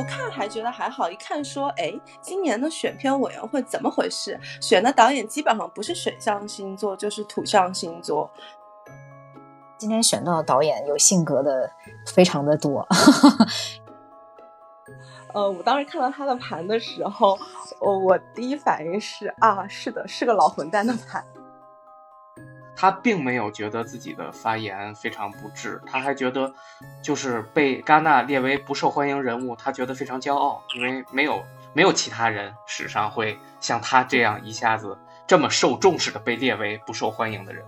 不看还觉得还好，一看说，哎，今年的选片委员会怎么回事？选的导演基本上不是水象星座就是土象星座。今天选到的导演有性格的非常的多。呃，我当时看到他的盘的时候，我我第一反应是啊，是的，是个老混蛋的盘。他并没有觉得自己的发言非常不智，他还觉得，就是被戛纳列为不受欢迎人物，他觉得非常骄傲，因为没有没有其他人史上会像他这样一下子这么受重视的被列为不受欢迎的人。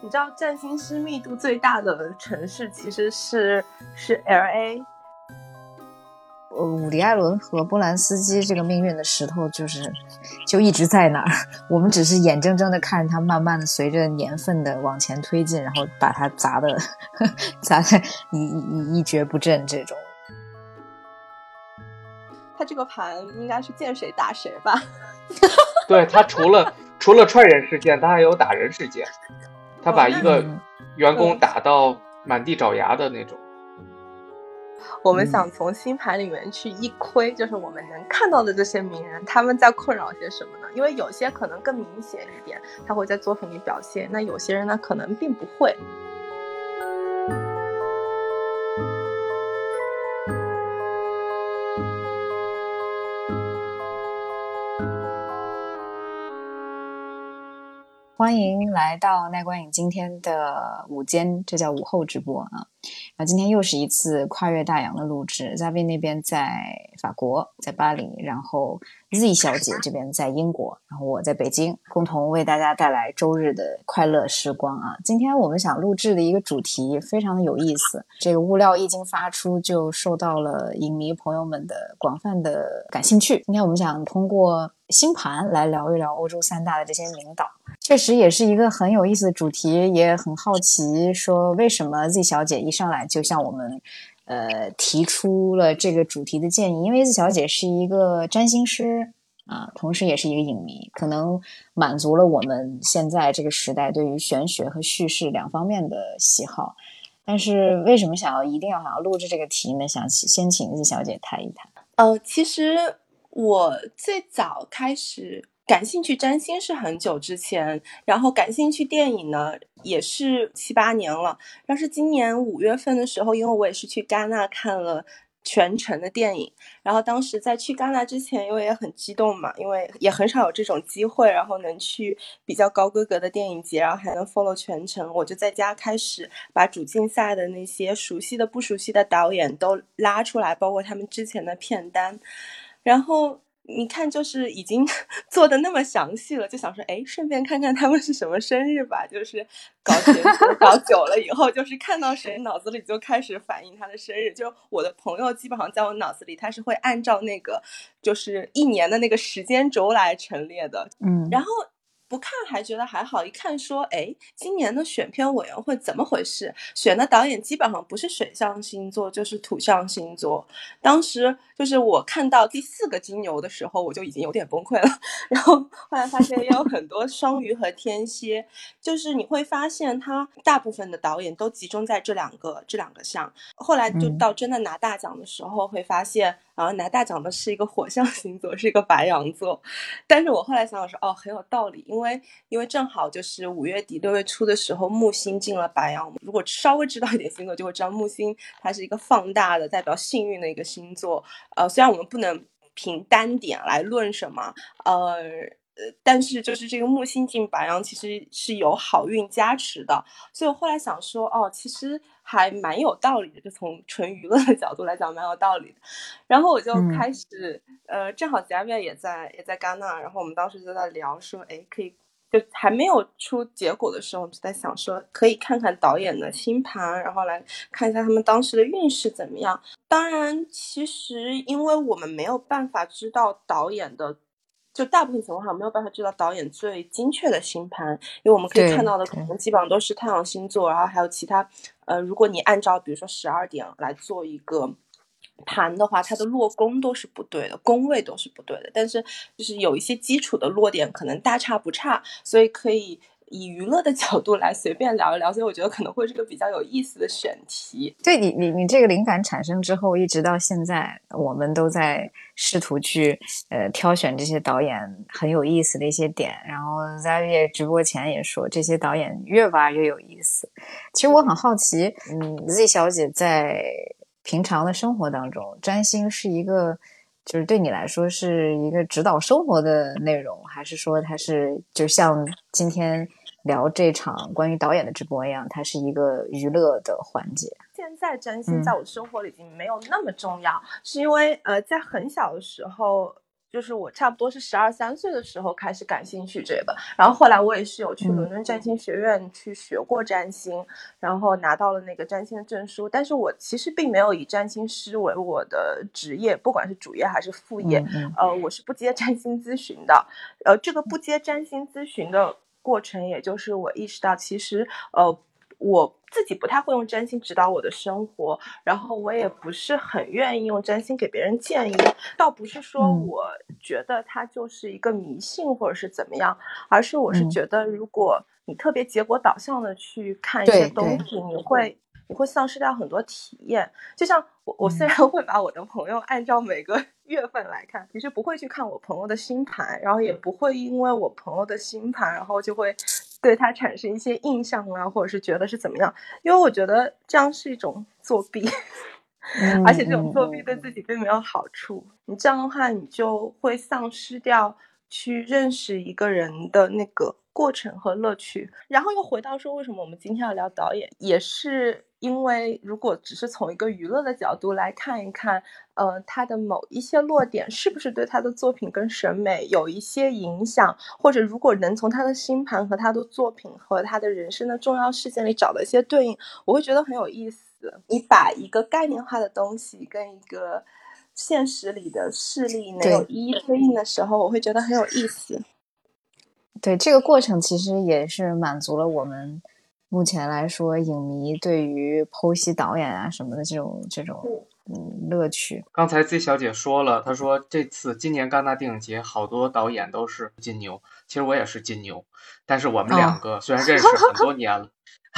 你知道占星师密度最大的城市其实是是 L A。呃，伍迪·艾伦和波兰斯基这个命运的石头，就是就一直在那儿。我们只是眼睁睁的看着它慢慢的随着年份的往前推进，然后把它砸的 砸的一一一蹶不振。这种，他这个盘应该是见谁打谁吧？对他除了 除了踹人事件，他还有打人事件。他把一个员工打到满地找牙的那种。我们想从星盘里面去一窥，就是我们能看到的这些名人，他们在困扰些什么呢？因为有些可能更明显一点，他会在作品里表现；那有些人呢，可能并不会。欢迎来到奈观影今天的午间，这叫午后直播啊。然后今天又是一次跨越大洋的录制，嘉宾那边在法国，在巴黎，然后 Z 小姐这边在英国，然后我在北京，共同为大家带来周日的快乐时光啊。今天我们想录制的一个主题非常的有意思，这个物料一经发出就受到了影迷朋友们的广泛的感兴趣。今天我们想通过星盘来聊一聊欧洲三大的这些名导。确实也是一个很有意思的主题，也很好奇，说为什么 Z 小姐一上来就向我们，呃，提出了这个主题的建议？因为 Z 小姐是一个占星师啊，同时也是一个影迷，可能满足了我们现在这个时代对于玄学和叙事两方面的喜好。但是为什么想要一定要想要录制这个题呢？想先请 Z 小姐谈一谈。呃，其实我最早开始。感兴趣占星是很久之前，然后感兴趣电影呢也是七八年了。但是今年五月份的时候，因为我也是去戛纳看了全程的电影，然后当时在去戛纳之前，因为也很激动嘛，因为也很少有这种机会，然后能去比较高规格的电影节，然后还能 follow 全程，我就在家开始把主竞赛的那些熟悉的、不熟悉的导演都拉出来，包括他们之前的片单，然后。你看，就是已经 做的那么详细了，就想说，哎，顺便看看他们是什么生日吧。就是搞节搞久了以后，就是看到谁，脑子里就开始反映他的生日。就我的朋友，基本上在我脑子里，他是会按照那个就是一年的那个时间轴来陈列的。嗯，然后。不看还觉得还好，一看说，哎，今年的选片委员会怎么回事？选的导演基本上不是水象星座就是土象星座。当时就是我看到第四个金牛的时候，我就已经有点崩溃了。然后后来发现也有很多双鱼和天蝎，就是你会发现他大部分的导演都集中在这两个这两个项。后来就到真的拿大奖的时候，会发现。然后拿大奖的是一个火象星座，是一个白羊座，但是我后来想想说，哦，很有道理，因为因为正好就是五月底六月初的时候，木星进了白羊。如果稍微知道一点星座，就会知道木星它是一个放大的代表幸运的一个星座。呃，虽然我们不能凭单点来论什么，呃。呃，但是就是这个木星进白羊，其实是有好运加持的，所以我后来想说，哦，其实还蛮有道理的，就从纯娱乐的角度来讲，蛮有道理的。然后我就开始，呃，正好贾贝也在也在戛纳，然后我们当时就在聊说，哎，可以，就还没有出结果的时候，我们就在想说，可以看看导演的星盘，然后来看一下他们当时的运势怎么样。当然，其实因为我们没有办法知道导演的。就大部分情况下没有办法知道导演最精确的星盘，因为我们可以看到的可能基本上都是太阳星座，然后还有其他。呃，如果你按照比如说十二点来做一个盘的话，它的落宫都是不对的，宫位都是不对的。但是就是有一些基础的落点可能大差不差，所以可以以娱乐的角度来随便聊一聊，所以我觉得可能会是个比较有意思的选题。对你，你你这个灵感产生之后，一直到现在，我们都在试图去呃挑选这些导演很有意思的一些点。然后在月直播前也说，这些导演越挖越有意思。其实我很好奇，嗯，Z 小姐在平常的生活当中，占星是一个。就是对你来说是一个指导生活的内容，还是说它是就像今天聊这场关于导演的直播一样，它是一个娱乐的环节？现在占星在我生活里已经没有那么重要，是因为呃，在很小的时候。就是我差不多是十二三岁的时候开始感兴趣这个，然后后来我也是有去伦敦占星学院去学过占星，然后拿到了那个占星的证书。但是我其实并没有以占星师为我的职业，不管是主业还是副业。呃，我是不接占星咨询的。呃，这个不接占星咨询的过程，也就是我意识到，其实呃。我自己不太会用占星指导我的生活，然后我也不是很愿意用占星给别人建议。倒不是说我觉得它就是一个迷信或者是怎么样，而是我是觉得，如果你特别结果导向的去看一些东西，你会你会丧失掉很多体验。就像我，我虽然会把我的朋友按照每个 月份来看，其实不会去看我朋友的星盘，然后也不会因为我朋友的星盘，然后就会。对他产生一些印象啊，或者是觉得是怎么样？因为我觉得这样是一种作弊，而且这种作弊对自己并没有好处。你这样的话，你就会丧失掉去认识一个人的那个过程和乐趣。然后又回到说，为什么我们今天要聊导演，也是。因为如果只是从一个娱乐的角度来看一看，呃，他的某一些落点是不是对他的作品跟审美有一些影响，或者如果能从他的星盘和他的作品和他的人生的重要事件里找到一些对应，我会觉得很有意思。你把一个概念化的东西跟一个现实里的事例能有一一对应的时候，我会觉得很有意思。对这个过程，其实也是满足了我们。目前来说，影迷对于剖析导演啊什么的这种这种嗯乐趣。刚才 Z 小姐说了，她说这次今年戛纳电影节好多导演都是金牛，其实我也是金牛，但是我们两个虽然认识很多年了，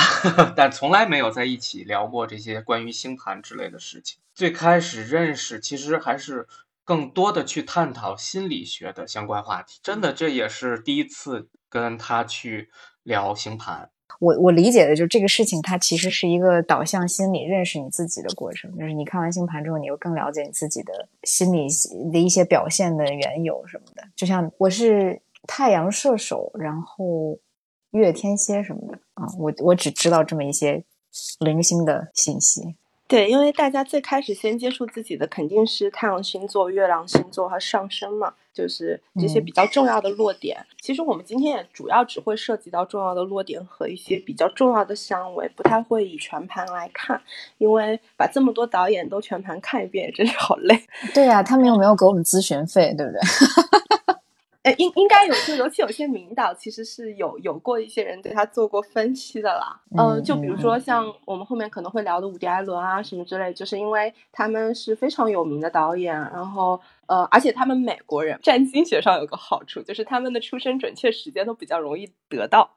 但从来没有在一起聊过这些关于星盘之类的事情。最开始认识其实还是更多的去探讨心理学的相关话题，真的这也是第一次跟他去聊星盘。我我理解的就是这个事情，它其实是一个导向心理、认识你自己的过程。就是你看完星盘之后，你又更了解你自己的心理的一些表现的缘由什么的。就像我是太阳射手，然后月天蝎什么的啊，我我只知道这么一些零星的信息。对，因为大家最开始先接触自己的肯定是太阳星座、月亮星座和上升嘛，就是这些比较重要的落点。其实我们今天也主要只会涉及到重要的落点和一些比较重要的相位，不太会以全盘来看，因为把这么多导演都全盘看一遍，也真是好累。对呀，他们又没有给我们咨询费，对不对？哎，应应该有，就尤其有些名导，其实是有有过一些人对他做过分析的啦。嗯，就比如说像我们后面可能会聊的伍迪·艾伦啊什么之类，就是因为他们是非常有名的导演，然后呃，而且他们美国人占星学上有个好处，就是他们的出生准确时间都比较容易得到，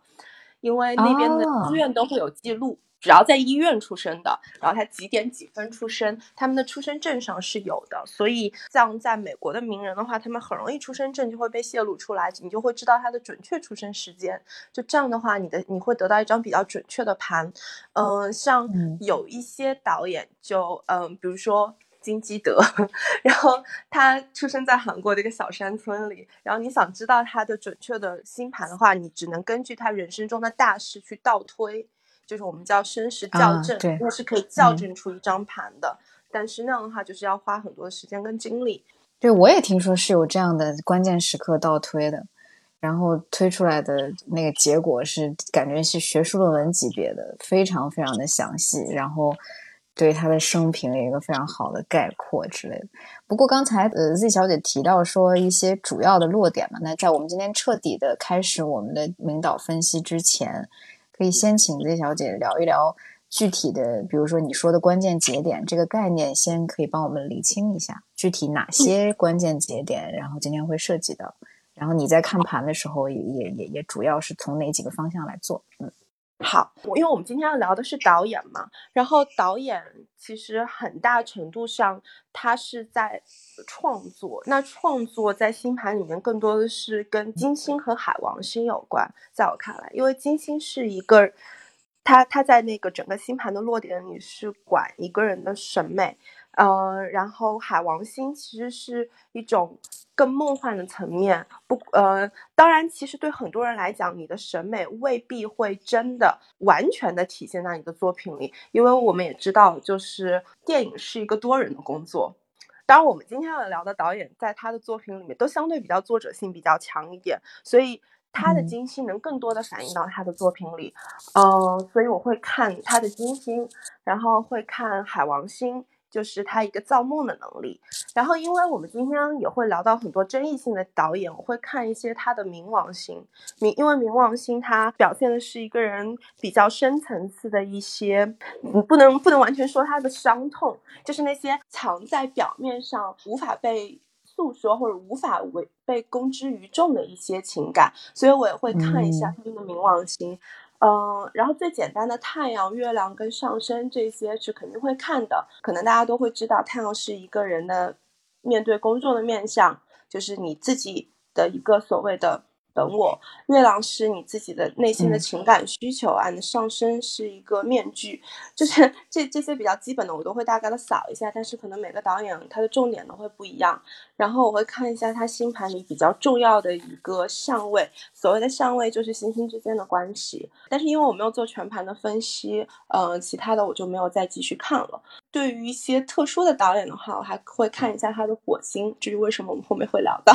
因为那边的医院都会有记录。只要在医院出生的，然后他几点几分出生，他们的出生证上是有的。所以像在美国的名人的话，他们很容易出生证就会被泄露出来，你就会知道他的准确出生时间。就这样的话，你的你会得到一张比较准确的盘。嗯，像有一些导演就嗯，比如说金基德，然后他出生在韩国的一个小山村里，然后你想知道他的准确的星盘的话，你只能根据他人生中的大事去倒推。就是我们叫生时校正，那是可以校正出一张盘的，但是那样的话就是要花很多时间跟精力。对，我也听说是有这样的关键时刻倒推的，然后推出来的那个结果是感觉是学术论文级别的，非常非常的详细，然后对他的生平有一个非常好的概括之类的。不过刚才呃 Z 小姐提到说一些主要的落点嘛，那在我们今天彻底的开始我们的领导分析之前。可以先请 Z 小姐聊一聊具体的，比如说你说的关键节点这个概念，先可以帮我们理清一下，具体哪些关键节点，然后今天会涉及到，然后你在看盘的时候，也也也也主要是从哪几个方向来做？嗯。好，因为我们今天要聊的是导演嘛，然后导演其实很大程度上他是在创作，那创作在星盘里面更多的是跟金星和海王星有关，在我看来，因为金星是一个，他他在那个整个星盘的落点里是管一个人的审美。呃，然后海王星其实是一种更梦幻的层面，不，呃，当然，其实对很多人来讲，你的审美未必会真的完全的体现在你的作品里，因为我们也知道，就是电影是一个多人的工作。当然，我们今天要聊的导演，在他的作品里面都相对比较作者性比较强一点，所以他的金星能更多的反映到他的作品里。嗯，所以我会看他的金星，然后会看海王星。就是他一个造梦的能力，然后因为我们今天也会聊到很多争议性的导演，我会看一些他的冥王星，冥因为冥王星它表现的是一个人比较深层次的一些，你不能不能完全说他的伤痛，就是那些藏在表面上无法被诉说或者无法为被公之于众的一些情感，所以我也会看一下他们的冥王星。嗯，嗯然后最简单的太阳、月亮跟上升这些是肯定会看的，可能大家都会知道，太阳是一个人的面对工作的面相，就是你自己的一个所谓的。本我，月亮是你自己的内心的情感需求啊，你的上升是一个面具，就是 这这些比较基本的我都会大概的扫一下，但是可能每个导演他的重点都会不一样，然后我会看一下他星盘里比较重要的一个相位，所谓的相位就是星星之间的关系，但是因为我没有做全盘的分析，嗯，其他的我就没有再继续看了。对于一些特殊的导演的话，我还会看一下他的火星，至于为什么我们后面会聊到。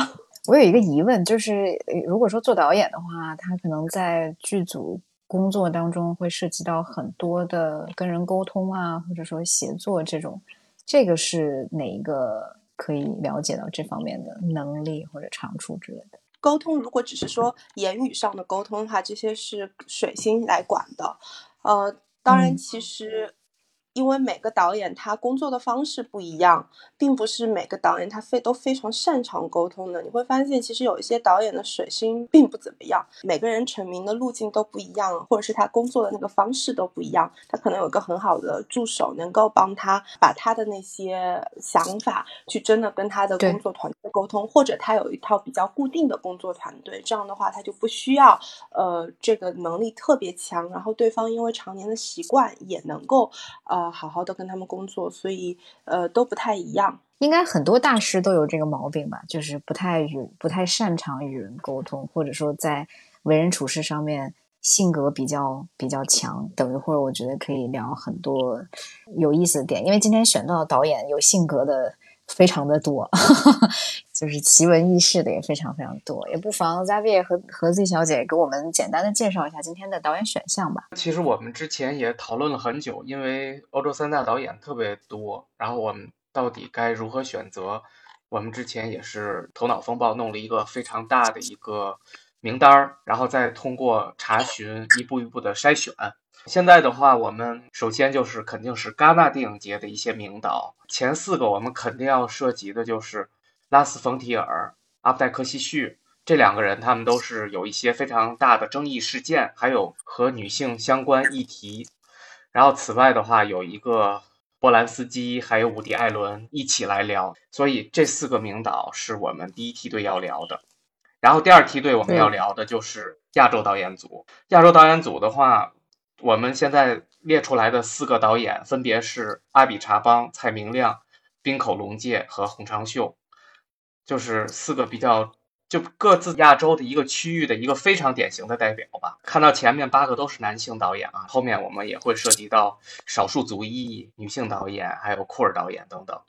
我有一个疑问，就是如果说做导演的话，他可能在剧组工作当中会涉及到很多的跟人沟通啊，或者说协作这种，这个是哪一个可以了解到这方面的能力或者长处之类的？沟通如果只是说言语上的沟通的话，这些是水星来管的。呃，当然，其实。因为每个导演他工作的方式不一样，并不是每个导演他非都非常擅长沟通的。你会发现，其实有一些导演的水星并不怎么样。每个人成名的路径都不一样，或者是他工作的那个方式都不一样。他可能有一个很好的助手，能够帮他把他的那些想法去真的跟他的工作团队沟通，或者他有一套比较固定的工作团队。这样的话，他就不需要呃这个能力特别强，然后对方因为常年的习惯也能够呃。好好的跟他们工作，所以呃都不太一样。应该很多大师都有这个毛病吧，就是不太与不太擅长与人沟通，或者说在为人处事上面性格比较比较强。等一会儿我觉得可以聊很多有意思的点，因为今天选到导演有性格的。非常的多，就是奇闻异事的也非常非常多，也不妨 Zavie 和和 Z 小姐给我们简单的介绍一下今天的导演选项吧。其实我们之前也讨论了很久，因为欧洲三大导演特别多，然后我们到底该如何选择？我们之前也是头脑风暴弄了一个非常大的一个名单儿，然后再通过查询一步一步的筛选。现在的话，我们首先就是肯定是戛纳电影节的一些名导，前四个我们肯定要涉及的就是拉斯冯提尔、阿布代克西绪这两个人，他们都是有一些非常大的争议事件，还有和女性相关议题。然后此外的话，有一个波兰斯基，还有伍迪·艾伦一起来聊，所以这四个名导是我们第一梯队要聊的。然后第二梯队我们要聊的就是亚洲导演组，亚洲导演组的话。我们现在列出来的四个导演分别是阿比查邦、蔡明亮、滨口龙介和洪长秀，就是四个比较就各自亚洲的一个区域的一个非常典型的代表吧。看到前面八个都是男性导演啊，后面我们也会涉及到少数族裔女性导演，还有库尔导演等等。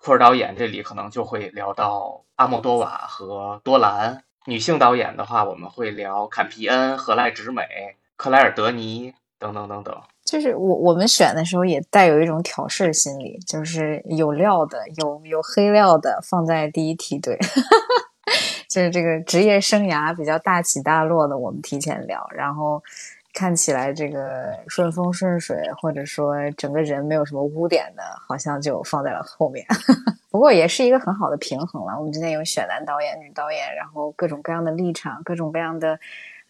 库尔导演这里可能就会聊到阿莫多瓦和多兰。女性导演的话，我们会聊坎皮恩、何赖直美、克莱尔德尼。等等等等，就是我我们选的时候也带有一种挑事心理，就是有料的、有有黑料的放在第一梯队，就是这个职业生涯比较大起大落的，我们提前聊，然后看起来这个顺风顺水，或者说整个人没有什么污点的，好像就放在了后面。不过也是一个很好的平衡了。我们今天有选男导演、女导演，然后各种各样的立场、各种各样的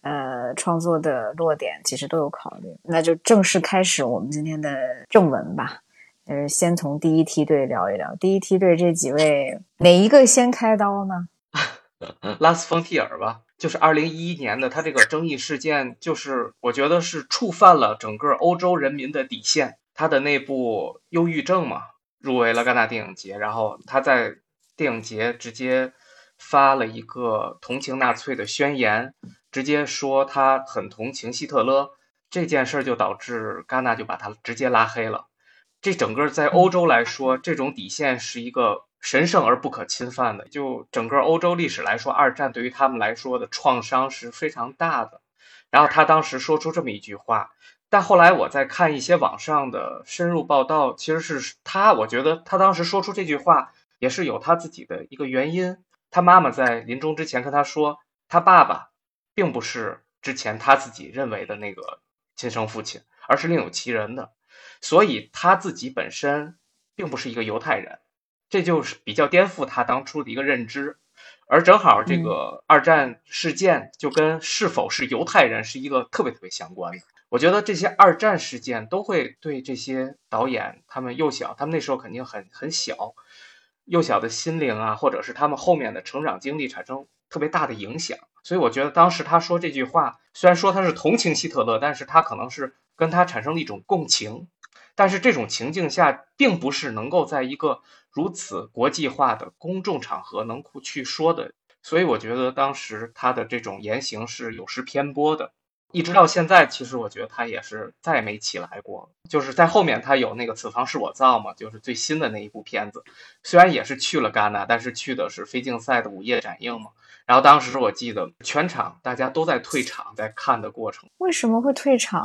呃创作的落点，其实都有考虑。那就正式开始我们今天的正文吧。呃，先从第一梯队聊一聊。第一梯队这几位，哪一个先开刀呢？拉斯冯提尔吧，就是二零一一年的他这个争议事件，就是我觉得是触犯了整个欧洲人民的底线。他的那部《忧郁症》嘛，入围了戛纳电影节，然后他在电影节直接发了一个同情纳粹的宣言，直接说他很同情希特勒。这件事就导致戛纳就把他直接拉黑了。这整个在欧洲来说，这种底线是一个。神圣而不可侵犯的，就整个欧洲历史来说，二战对于他们来说的创伤是非常大的。然后他当时说出这么一句话，但后来我在看一些网上的深入报道，其实是他，我觉得他当时说出这句话也是有他自己的一个原因。他妈妈在临终之前跟他说，他爸爸并不是之前他自己认为的那个亲生父亲，而是另有其人的，所以他自己本身并不是一个犹太人。这就是比较颠覆他当初的一个认知，而正好这个二战事件就跟是否是犹太人是一个特别特别相关的。我觉得这些二战事件都会对这些导演他们幼小，他们那时候肯定很很小，幼小的心灵啊，或者是他们后面的成长经历产生特别大的影响。所以我觉得当时他说这句话，虽然说他是同情希特勒，但是他可能是跟他产生了一种共情。但是这种情境下，并不是能够在一个如此国际化的公众场合能够去说的，所以我觉得当时他的这种言行是有失偏颇的。一直到现在，其实我觉得他也是再没起来过。就是在后面，他有那个《此房是我造》嘛，就是最新的那一部片子，虽然也是去了戛纳，但是去的是非竞赛的午夜展映嘛。然后当时我记得全场大家都在退场，在看的过程。为什么会退场？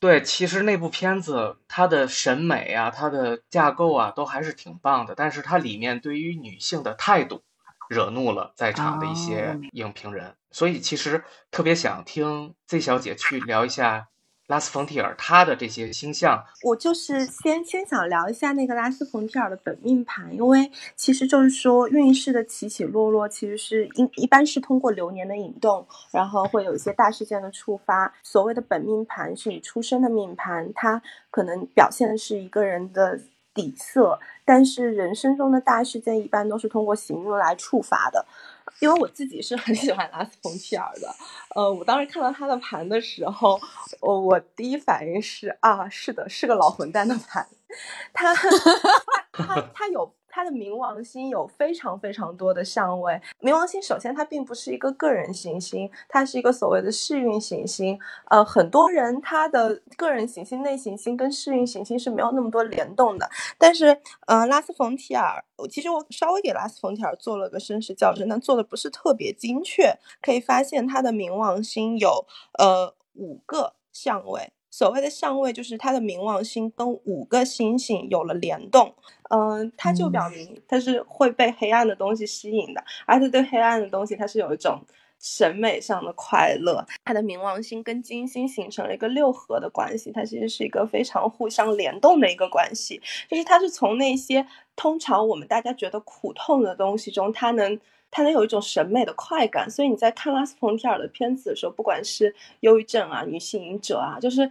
对，其实那部片子它的审美啊，它的架构啊，都还是挺棒的，但是它里面对于女性的态度。惹怒了在场的一些影评人，所以其实特别想听 Z 小姐去聊一下拉斯冯提尔他的这些星象。我就是先先想聊一下那个拉斯冯提尔的本命盘，因为其实就是说运势的起起落落，其实是一一般是通过流年的引动，然后会有一些大事件的触发。所谓的本命盘是你出生的命盘，它可能表现的是一个人的。底色，但是人生中的大事件一般都是通过行运来触发的。因为我自己是很喜欢拉斯冯提尔的，呃，我当时看到他的盘的时候，我我第一反应是啊，是的，是个老混蛋的盘，他他他有。他的冥王星有非常非常多的相位。冥王星首先它并不是一个个人行星，它是一个所谓的试运行星。呃，很多人他的个人行星内行星跟试运行星是没有那么多联动的。但是，呃，拉斯冯提尔，其实我稍微给拉斯冯提尔做了个身世校正，但做的不是特别精确。可以发现他的冥王星有呃五个相位。所谓的相位，就是他的冥王星跟五个星星有了联动，嗯，它就表明它是会被黑暗的东西吸引的，而且对黑暗的东西，它是有一种审美上的快乐。它的冥王星跟金星形成了一个六合的关系，它其实是一个非常互相联动的一个关系，就是它是从那些通常我们大家觉得苦痛的东西中，它能。他能有一种审美的快感，所以你在看拉斯冯提尔的片子的时候，不管是忧郁症啊、女性瘾者啊，就是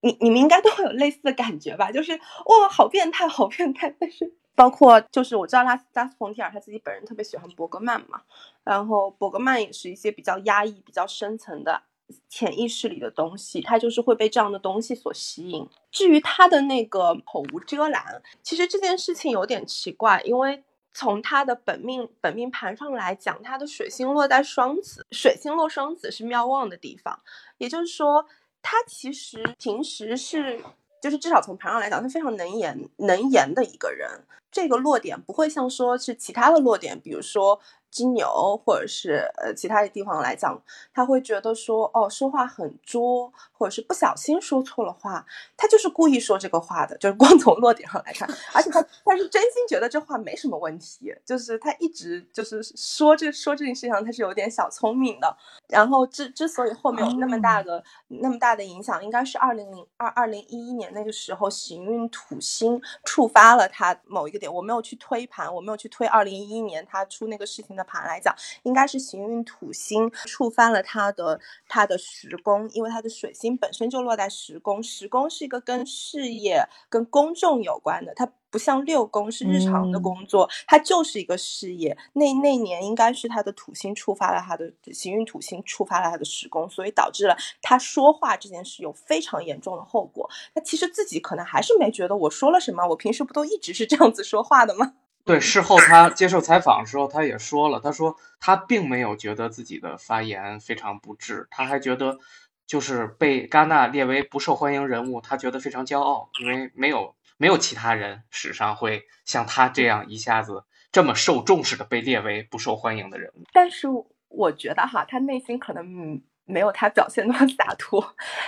你你们应该都会有类似的感觉吧？就是哇，好变态，好变态！但是包括就是我知道拉斯拉斯冯提尔他自己本人特别喜欢伯格曼嘛，然后伯格曼也是一些比较压抑、比较深层的潜意识里的东西，他就是会被这样的东西所吸引。至于他的那个口无遮拦，其实这件事情有点奇怪，因为。从他的本命本命盘上来讲，他的水星落在双子，水星落双子是妙望的地方，也就是说，他其实平时是，就是至少从盘上来讲，他非常能言能言的一个人。这个落点不会像说是其他的落点，比如说。金牛或者是呃其他的地方来讲，他会觉得说哦说话很拙，或者是不小心说错了话，他就是故意说这个话的，就是光从落点上来看，而且他他是真心觉得这话没什么问题，就是他一直就是说这说这件事情上他是有点小聪明的。然后之之所以后面有那么大的那么大的影响，应该是二零零二二零一一年那个时候行运土星触发了他某一个我没有去推盘，我没有去推二零一一年他出那个事情的盘来讲，应该是行运土星触翻了他的他的时宫，因为他的水星本身就落在时宫，时宫是一个跟事业、跟公众有关的，它。不像六宫是日常的工作，它就是一个事业。那那年应该是他的土星触发了他的行运土星触发了他的时宫，所以导致了他说话这件事有非常严重的后果。他其实自己可能还是没觉得我说了什么，我平时不都一直是这样子说话的吗？对，事后他接受采访的时候，他也说了，他说他并没有觉得自己的发言非常不智，他还觉得就是被戛纳列为不受欢迎人物，他觉得非常骄傲，因为没有。没有其他人史上会像他这样一下子这么受重视的被列为不受欢迎的人物。但是我觉得哈，他内心可能。没有他表现那么洒脱，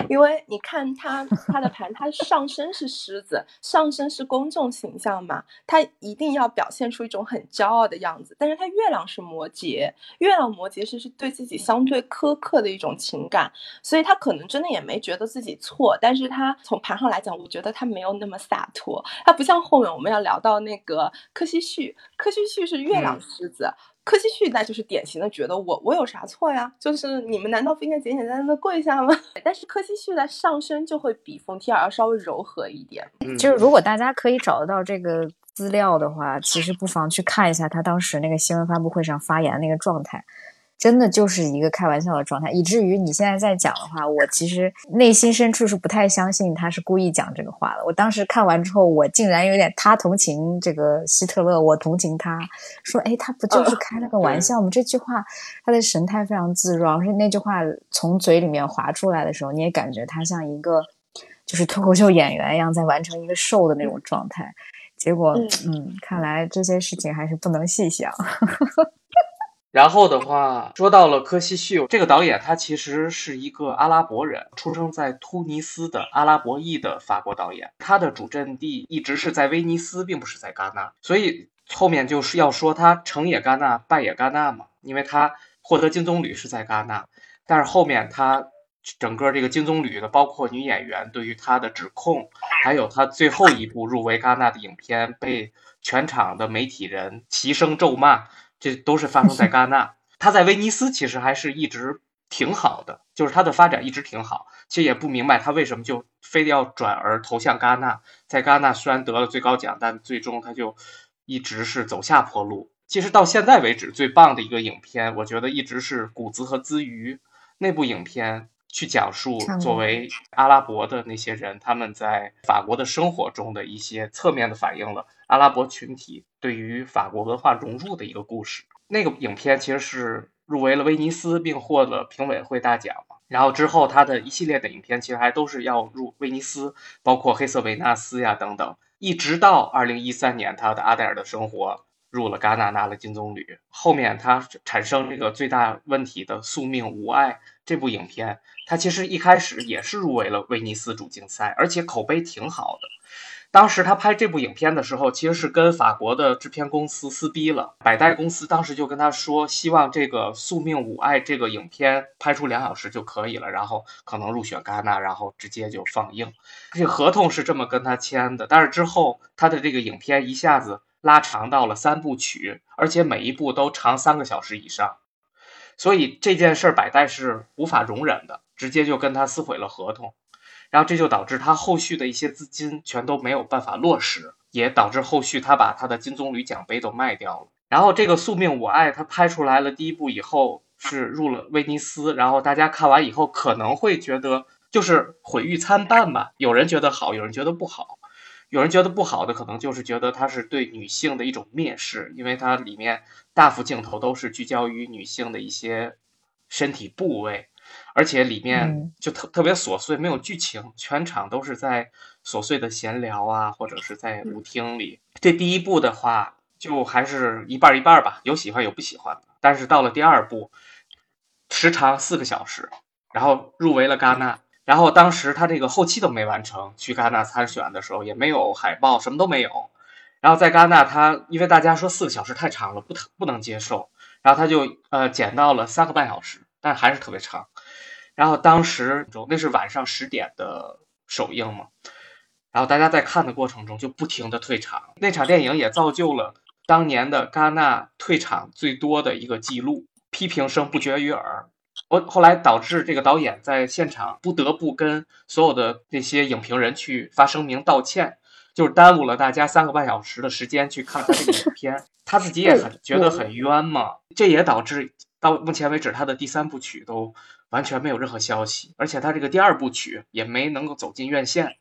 因为你看他他的盘，他上身是狮子，上身是公众形象嘛，他一定要表现出一种很骄傲的样子。但是他月亮是摩羯，月亮摩羯是是对自己相对苛刻的一种情感，所以他可能真的也没觉得自己错。但是他从盘上来讲，我觉得他没有那么洒脱，他不像后面我们要聊到那个柯西旭，柯西旭是月亮狮子。柯基旭那就是典型的觉得我我有啥错呀？就是你们难道不应该简简单单的跪下吗？但是柯基旭的上身就会比冯提尔要稍微柔和一点。就是如果大家可以找得到这个资料的话，其实不妨去看一下他当时那个新闻发布会上发言那个状态。真的就是一个开玩笑的状态，以至于你现在在讲的话，我其实内心深处是不太相信他是故意讲这个话的。我当时看完之后，我竟然有点他同情这个希特勒，我同情他，说：“哎，他不就是开了个玩笑吗？”这句话他的神态非常自若，是那句话从嘴里面滑出来的时候，你也感觉他像一个就是脱口秀演员一样在完成一个 show 的那种状态。结果，嗯，看来这些事情还是不能细想。然后的话，说到了柯西秀这个导演，他其实是一个阿拉伯人，出生在突尼斯的阿拉伯裔的法国导演。他的主阵地一直是在威尼斯，并不是在戛纳。所以后面就是要说他成也戛纳，败也戛纳嘛，因为他获得金棕榈是在戛纳，但是后面他整个这个金棕榈的，包括女演员对于他的指控，还有他最后一部入围戛纳的影片，被全场的媒体人齐声咒骂。这都是发生在戛纳，他在威尼斯其实还是一直挺好的，就是他的发展一直挺好。其实也不明白他为什么就非得要转而投向戛纳，在戛纳虽然得了最高奖，但最终他就一直是走下坡路。其实到现在为止，最棒的一个影片，我觉得一直是《谷子和资鱼》那部影片，去讲述作为阿拉伯的那些人，他们在法国的生活中的一些侧面的反映了。阿拉伯群体对于法国文化融入的一个故事，那个影片其实是入围了威尼斯，并获了评委会大奖然后之后他的一系列的影片其实还都是要入威尼斯，包括黑色维纳斯呀等等，一直到二零一三年他的《阿黛尔的生活》入了戛纳拿了金棕榈。后面他产生这个最大问题的《宿命无爱》这部影片，他其实一开始也是入围了威尼斯主竞赛，而且口碑挺好的。当时他拍这部影片的时候，其实是跟法国的制片公司撕逼了。百代公司当时就跟他说，希望这个《宿命五爱》这个影片拍出两小时就可以了，然后可能入选戛纳，然后直接就放映。这合同是这么跟他签的。但是之后他的这个影片一下子拉长到了三部曲，而且每一部都长三个小时以上，所以这件事儿百代是无法容忍的，直接就跟他撕毁了合同。然后这就导致他后续的一些资金全都没有办法落实，也导致后续他把他的金棕榈奖杯都卖掉了。然后这个《宿命我爱》他拍出来了第一部以后是入了威尼斯，然后大家看完以后可能会觉得就是毁誉参半吧，有人觉得好，有人觉得不好。有人觉得不好的可能就是觉得它是对女性的一种蔑视，因为它里面大幅镜头都是聚焦于女性的一些身体部位。而且里面就特特别琐碎，没有剧情，全场都是在琐碎的闲聊啊，或者是在舞厅里。这第一部的话，就还是一半一半吧，有喜欢有不喜欢的。但是到了第二部，时长四个小时，然后入围了戛纳，然后当时他这个后期都没完成，去戛纳参选的时候也没有海报，什么都没有。然后在戛纳，他因为大家说四个小时太长了，不不能接受，然后他就呃减到了三个半小时，但还是特别长。然后当时那是晚上十点的首映嘛，然后大家在看的过程中就不停的退场。那场电影也造就了当年的戛纳退场最多的一个记录，批评声不绝于耳。我后来导致这个导演在现场不得不跟所有的这些影评人去发声明道歉，就是耽误了大家三个半小时的时间去看他这个影片，他自己也很觉得很冤嘛。这也导致到目前为止他的第三部曲都完全没有任何消息，而且他这个第二部曲也没能够走进院线。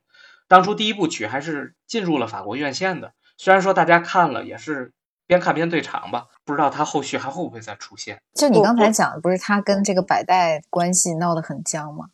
当初第一部曲还是进入了法国院线的，虽然说大家看了也是。边看边对场吧，不知道他后续还会不会再出现。就你刚才讲的，不是他跟这个百代关系闹得很僵吗？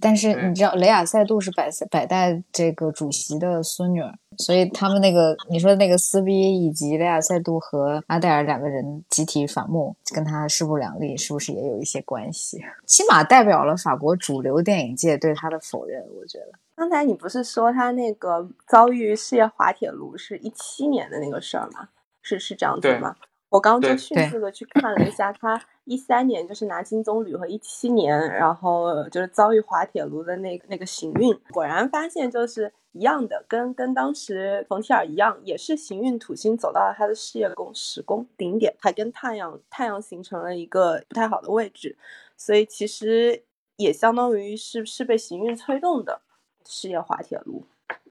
但是你知道雷亚塞杜是百百代这个主席的孙女，所以他们那个你说那个撕逼，以及雷亚塞杜和阿黛尔两个人集体反目，跟他势不两立，是不是也有一些关系？起码代表了法国主流电影界对他的否认。我觉得刚才你不是说他那个遭遇事业滑铁卢是一七年的那个事儿吗？是是这样子吗？我刚刚就迅速的去看了一下，他一三年就是拿金棕榈和一七年，然后就是遭遇滑铁卢的那个那个行运，果然发现就是一样的，跟跟当时冯提尔一样，也是行运土星走到了他的事业宫十宫顶点，还跟太阳太阳形成了一个不太好的位置，所以其实也相当于是是被行运催动的事业滑铁卢。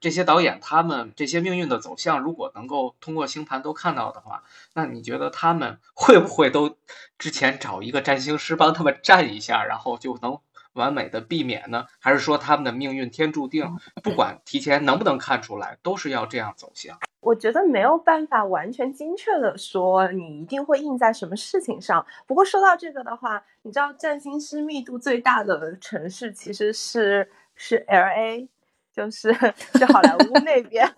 这些导演他们这些命运的走向，如果能够通过星盘都看到的话，那你觉得他们 会不会都之前找一个占星师帮他们占一下，然后就能完美的避免呢？还是说他们的命运天注定，不管提前能不能看出来，都是要这样走向？我觉得没有办法完全精确的说你一定会印在什么事情上。不过说到这个的话，你知道占星师密度最大的城市其实是是 L A。就是去好莱坞那边，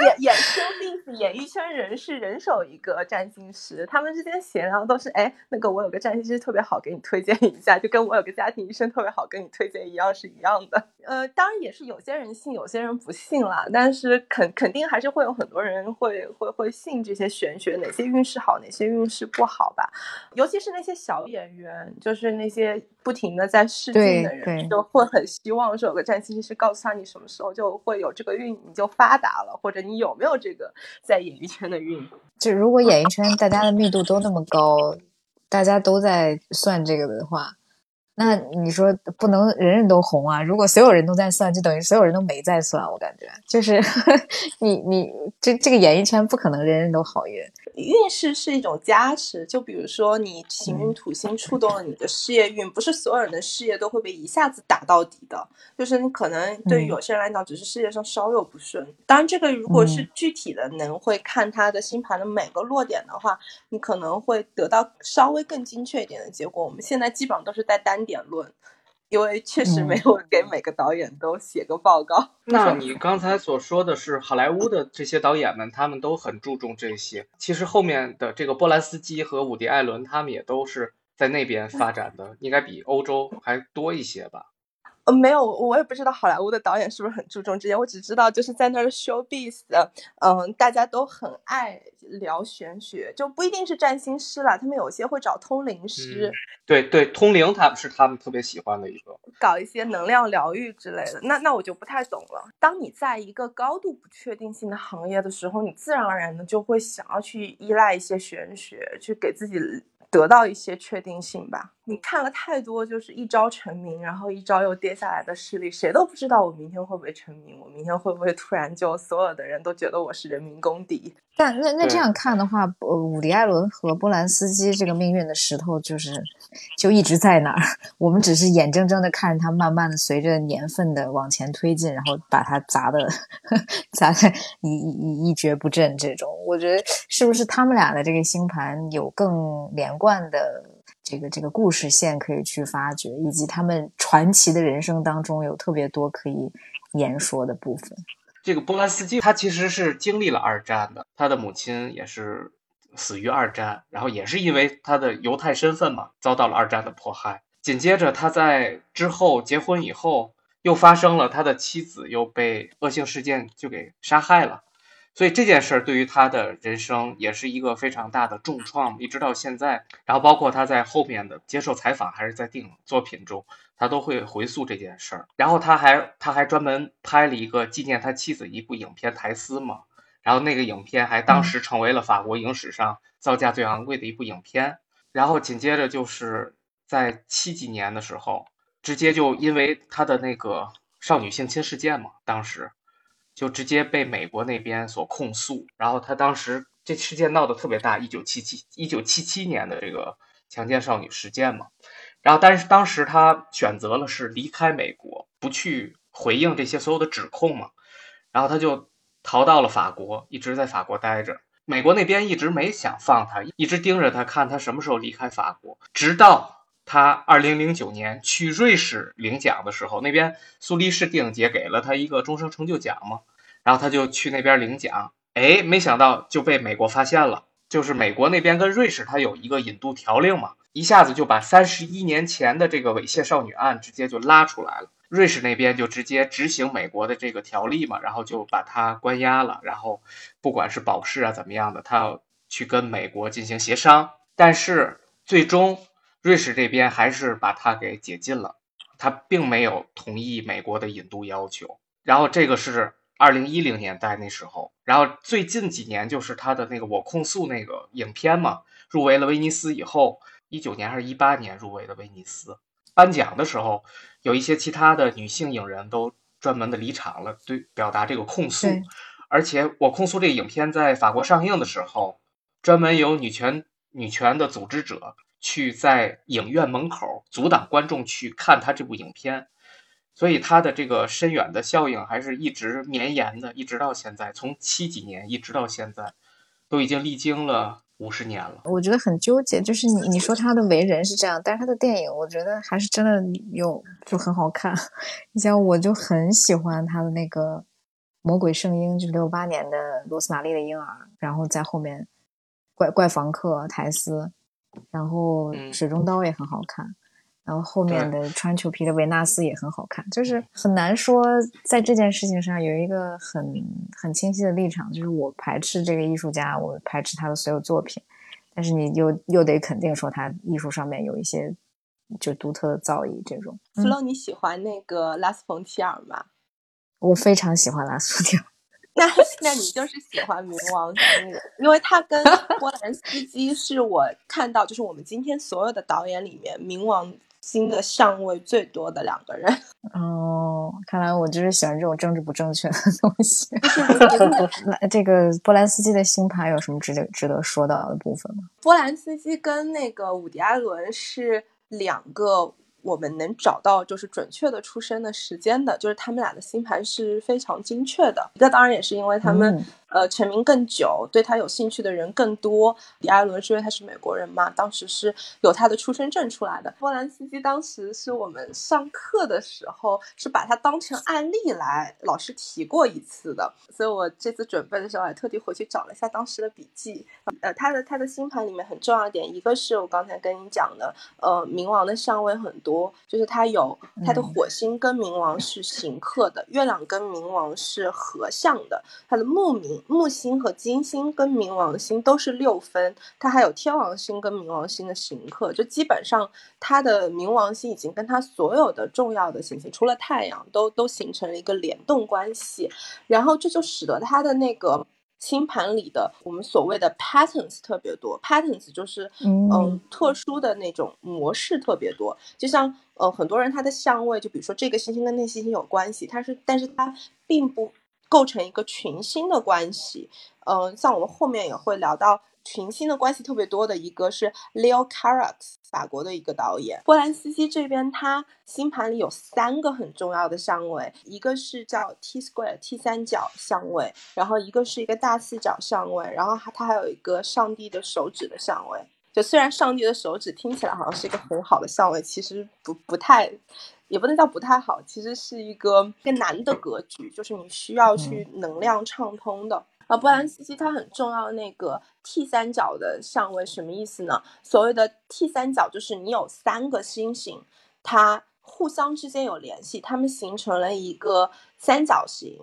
演演 showbiz 演艺圈人士人手一个占星师，他们之间闲聊都是哎，那个我有个占星师特别好，给你推荐一下，就跟我有个家庭医生特别好，给你推荐一样是一样的。呃，当然也是有些人信，有些人不信啦，但是肯肯定还是会有很多人会会会信这些玄学，哪些运势好，哪些运势不好吧。尤其是那些小演员，就是那些不停的在试镜的人，就会很希望说有个占。其实是告诉他你什么时候就会有这个运，你就发达了，或者你有没有这个在演艺圈的运。就如果演艺圈大家的密度都那么高，大家都在算这个的话，那你说不能人人都红啊？如果所有人都在算，就等于所有人都没在算。我感觉就是 你你这这个演艺圈不可能人人都好运。运势是一种加持，就比如说你行运土星触动了你的事业运，不是所有人的事业都会被一下子打到底的，就是你可能对于有些人来讲，只是事业上稍有不顺。当然，这个如果是具体的，能会看他的星盘的每个落点的话，你可能会得到稍微更精确一点的结果。我们现在基本上都是在单点论。因为确实没有给每个导演都写个报告。那你刚才所说的是好莱坞的这些导演们，他们都很注重这些。其实后面的这个波兰斯基和伍迪·艾伦，他们也都是在那边发展的，应该比欧洲还多一些吧。呃，没有，我也不知道好莱坞的导演是不是很注重这些。我只知道，就是在那儿 showbiz 的，嗯，大家都很爱聊玄学，就不一定是占星师了，他们有些会找通灵师。对对，通灵他们是他们特别喜欢的一个，搞一些能量疗愈之类的。那那我就不太懂了。当你在一个高度不确定性的行业的时候，你自然而然的就会想要去依赖一些玄学，去给自己。得到一些确定性吧。你看了太多，就是一朝成名，然后一朝又跌下来的事例，谁都不知道我明天会不会成名，我明天会不会突然就所有的人都觉得我是人民公敌。但那那这样看的话，呃，伍迪·艾伦和波兰斯基这个命运的石头就是就一直在那儿，我们只是眼睁睁的看着他慢慢的随着年份的往前推进，然后把它砸的 砸的一一一蹶不振。这种，我觉得是不是他们俩的这个星盘有更连贯的这个这个故事线可以去发掘，以及他们传奇的人生当中有特别多可以言说的部分。这个波兰斯基，他其实是经历了二战的，他的母亲也是死于二战，然后也是因为他的犹太身份嘛，遭到了二战的迫害。紧接着他在之后结婚以后，又发生了他的妻子又被恶性事件就给杀害了，所以这件事儿对于他的人生也是一个非常大的重创，一直到现在。然后包括他在后面的接受采访还是在电影作品中，他都会回溯这件事儿。然后他还他还专门拍了一个纪念他妻子一部影片《苔丝》嘛。然后那个影片还当时成为了法国影史上造价最昂贵的一部影片。然后紧接着就是在七几年的时候，直接就因为他的那个少女性侵事件嘛，当时。就直接被美国那边所控诉，然后他当时这事件闹得特别大，一九七七一九七七年的这个强奸少女事件嘛，然后但是当时他选择了是离开美国，不去回应这些所有的指控嘛，然后他就逃到了法国，一直在法国待着，美国那边一直没想放他，一直盯着他看他什么时候离开法国，直到。他二零零九年去瑞士领奖的时候，那边苏黎世电影节给了他一个终生成就奖嘛，然后他就去那边领奖，哎，没想到就被美国发现了，就是美国那边跟瑞士他有一个引渡条令嘛，一下子就把三十一年前的这个猥亵少女案直接就拉出来了，瑞士那边就直接执行美国的这个条例嘛，然后就把他关押了，然后不管是保释啊怎么样的，他要去跟美国进行协商，但是最终。瑞士这边还是把他给解禁了，他并没有同意美国的引渡要求。然后这个是二零一零年代那时候，然后最近几年就是他的那个我控诉那个影片嘛，入围了威尼斯以后，一九年还是一八年入围的威尼斯颁奖的时候，有一些其他的女性影人都专门的离场了，对表达这个控诉。而且我控诉这个影片在法国上映的时候，专门有女权女权的组织者。去在影院门口阻挡观众去看他这部影片，所以他的这个深远的效应还是一直绵延的，一直到现在，从七几年一直到现在，都已经历经了五十年了。我觉得很纠结，就是你你说他的为人是这样，但是他的电影，我觉得还是真的有就很好看。你像我就很喜欢他的那个《魔鬼圣婴》，就是六八年的《罗斯玛丽的婴儿》，然后在后面《怪怪房客》台斯。然后水中刀也很好看，然后后面的穿裘皮的维纳斯也很好看，就是很难说在这件事情上有一个很很清晰的立场，就是我排斥这个艺术家，我排斥他的所有作品，但是你又又得肯定说他艺术上面有一些就独特的造诣。这种，Flo，你喜欢那个拉斯冯提尔吗？我非常喜欢拉斯冯提尔。那 那你就是喜欢冥王星，因为他跟 波兰斯基是我看到就是我们今天所有的导演里面冥王星的相位最多的两个人。哦，看来我就是喜欢这种政治不正确的东西。那这个波兰斯基的星盘有什么值得值得说到的部分吗？波兰斯基跟那个伍迪·艾伦是两个。我们能找到就是准确的出生的时间的，就是他们俩的星盘是非常精确的。那当然也是因为他们。呃，成名更久，对他有兴趣的人更多。迪艾伦是因为他是美国人嘛，当时是有他的出生证出来的。波兰斯基当时是我们上课的时候是把他当成案例来老师提过一次的，所以我这次准备的时候还特地回去找了一下当时的笔记。呃，他的他的星盘里面很重要的点，一个是我刚才跟你讲的，呃，冥王的相位很多，就是他有他的火星跟冥王是刑克的，月亮跟冥王是合相的，他的木冥。木星和金星跟冥王星都是六分，它还有天王星跟冥王星的刑克，就基本上它的冥王星已经跟它所有的重要的行星，除了太阳，都都形成了一个联动关系，然后这就使得它的那个星盘里的我们所谓的 patterns 特别多，patterns 就是嗯特殊的那种模式特别多，就像呃很多人他的相位，就比如说这个星星跟那星星有关系，它是，但是它并不。构成一个群星的关系，嗯，像我们后面也会聊到群星的关系特别多的一个是 Leo Carax，法国的一个导演。波兰斯基这边他星盘里有三个很重要的相位，一个是叫 T square T 三角相位，然后一个是一个大四角相位，然后他他还有一个上帝的手指的相位。就虽然上帝的手指听起来好像是一个很好的相位，其实不不太。也不能叫不太好，其实是一个更难的格局，就是你需要去能量畅通的。啊，波兰斯基他很重要的那个 T 三角的相位什么意思呢？所谓的 T 三角就是你有三个星星，它互相之间有联系，它们形成了一个三角形。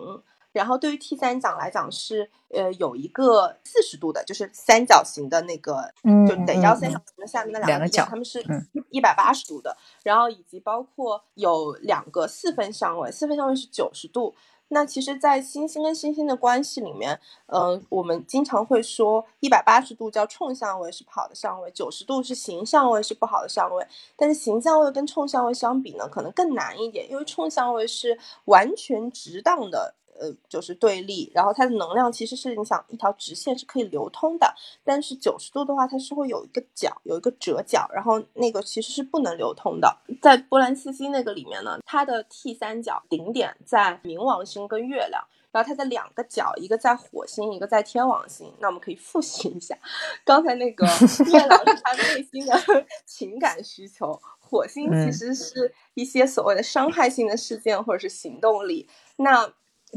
然后对于 T 三奖来讲是呃有一个四十度的，就是三角形的那个，嗯就等腰三角形的下面那，两个角它们是嗯一百八十度的，然后以及包括有两个四分相位，四分相位是九十度。那其实，在星星跟星星的关系里面，嗯、我们经常会说，一百八十度叫冲相位是好的相位，九十度是行相位是不好的相位。但是行相位跟冲相位相比呢，可能更难一点，因为冲相位是完全直当的，呃，就是对立，然后它的能量其实是你想一条直线是可以流通的，但是九十度的话，它是会有一个角，有一个折角，然后那个其实是不能流通的。在波兰西星那个里面呢，它的 T 三角顶点在冥王星跟月亮。然后它的两个角，一个在火星，一个在天王星。那我们可以复习一下，刚才那个 月亮是他内心的情感需求，火星其嗯实是一些所谓的伤害性的事件或者是行动力。那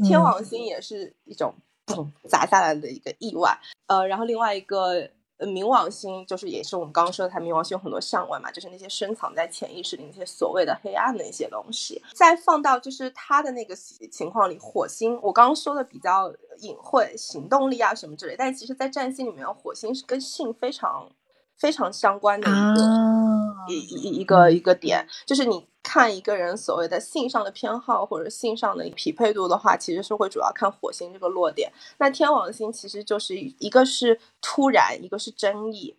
天嗯王星也是一种砰砸下来的一个意外。呃，然后另外一个。呃，冥王星就是也是我们刚刚说的，它冥王星有很多相位嘛，就是那些深藏在潜意识里那些所谓的黑暗的一些东西。再放到就是它的那个情况里，火星我刚刚说的比较隐晦，行动力啊什么之类，但其实，在占星里面，火星是跟性非常非常相关的一个、啊一一一个一个点，就是你看一个人所谓的性上的偏好或者性上的匹配度的话，其实是会主要看火星这个落点。那天王星其实就是一个是突然，一个是争议。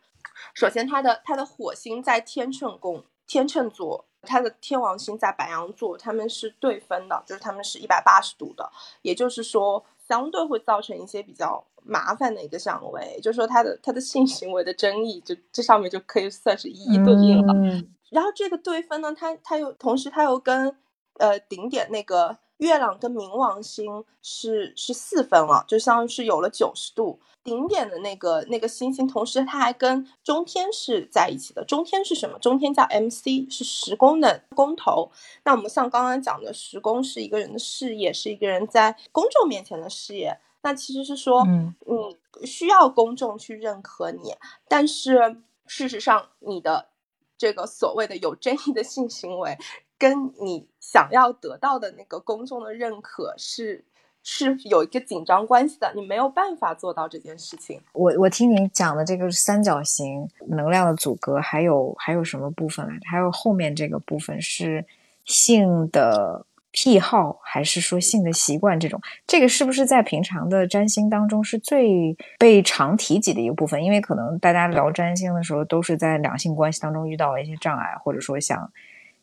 首先，它的它的火星在天秤宫、天秤座，它的天王星在白羊座，他们是对分的，就是他们是一百八十度的，也就是说，相对会造成一些比较麻烦的一个相位，就是说，他的他的性行为的争议，就这上面就可以算是一一对应了。嗯然后这个对分呢，它它又同时它又跟呃顶点那个月亮跟冥王星是是四分了，就相当于是有了九十度。顶点的那个那个星星，同时它还跟中天是在一起的。中天是什么？中天叫 MC，是十宫的宫头。那我们像刚刚讲的，十宫是一个人的事业，是一个人在公众面前的事业。那其实是说，嗯你需要公众去认可你，但是事实上，你的这个所谓的有争议的性行为，跟你想要得到的那个公众的认可是是有一个紧张关系的，你没有办法做到这件事情。我我听您讲的这个三角形能量的阻隔，还有还有什么部分来着？还有后面这个部分是性的癖好，还是说性的习惯？这种这个是不是在平常的占星当中是最被常提及的一个部分？因为可能大家聊占星的时候，都是在两性关系当中遇到了一些障碍，或者说想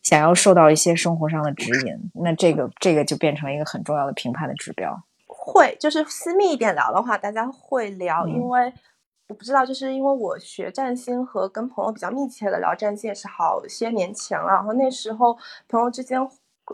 想要受到一些生活上的指引，那这个这个就变成了一个很重要的评判的指标。会就是私密一点聊的话，大家会聊，嗯因为我不知道，就是因为我学占星和跟朋友比较密切的聊占星也是好些年前了，然后那时候朋友之间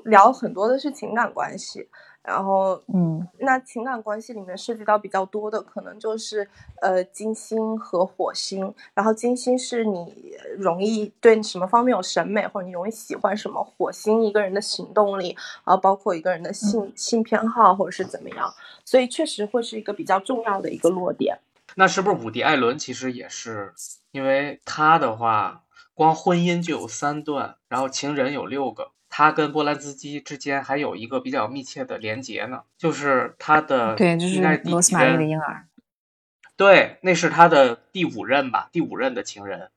聊很多的是情感关系，然后嗯那情感关系里面涉及到比较多的，可能就是呃金星和火星。然后金星是你容易对什么方面有审美，或者你容易喜欢什么；火星一个人的行动力，然后包括一个人的性性偏好或者是怎么样。所以确实会是一个比较重要的一个落点。那是不是伍迪·艾伦其实也是？因为他的话，光婚姻就有三段，然后情人有六个，他跟波兰斯基之间还有一个比较密切的连结呢，就是他的对，就是应该是第几罗斯玛丽的？婴儿。对，那是他的第五任吧，第五任的情人，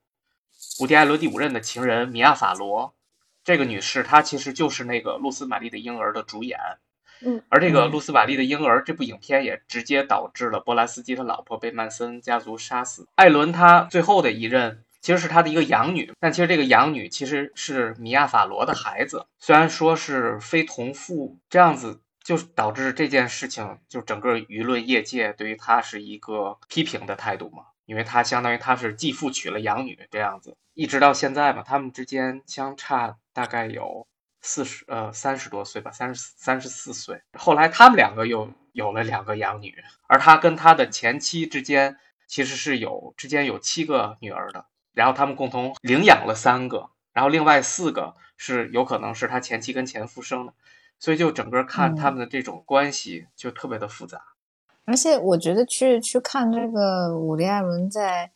伍迪·艾伦第五任的情人米娅·法罗，这个女士她其实就是那个露丝玛丽的婴儿的主演。嗯，而这个嗯露丝玛丽的婴儿这部影片也直接导致了波兰斯基他老婆被曼森家族杀死。艾伦他最后的一任其实是他的一个养女，但其实这个养女其实是米亚·法罗的孩子，虽然说是非同父，这样子就导致这件事情就整个舆论业界对于他是一个批评的态度嘛，因为他相当于他是继父娶了养女这样子，一直到现在吧，他们之间相差大概有。四十呃三十多岁吧，三十三十四岁。后来他们两个又有了两个养女，而他跟他的前妻之间其实是有之间有七个女儿的，然后他们共同领养了三个，然后另外四个是有可能是他前妻跟前夫生的，所以就整个看他们的这种关系就特别的复杂。而且我觉得去去看这个伍迪·艾伦在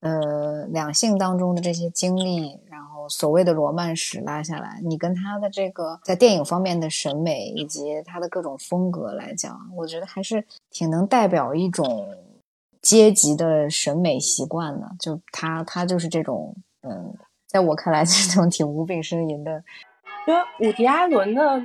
呃两性当中的这些经历，然后所谓的罗曼史拉下来，你跟他的这个在电影方面的审美以及他的各种风格来讲，我觉得还是挺能代表一种阶级的审美习惯呢。就他，他就是这种，嗯，在我看来，这种挺无病呻吟的。因为伍迪·艾伦的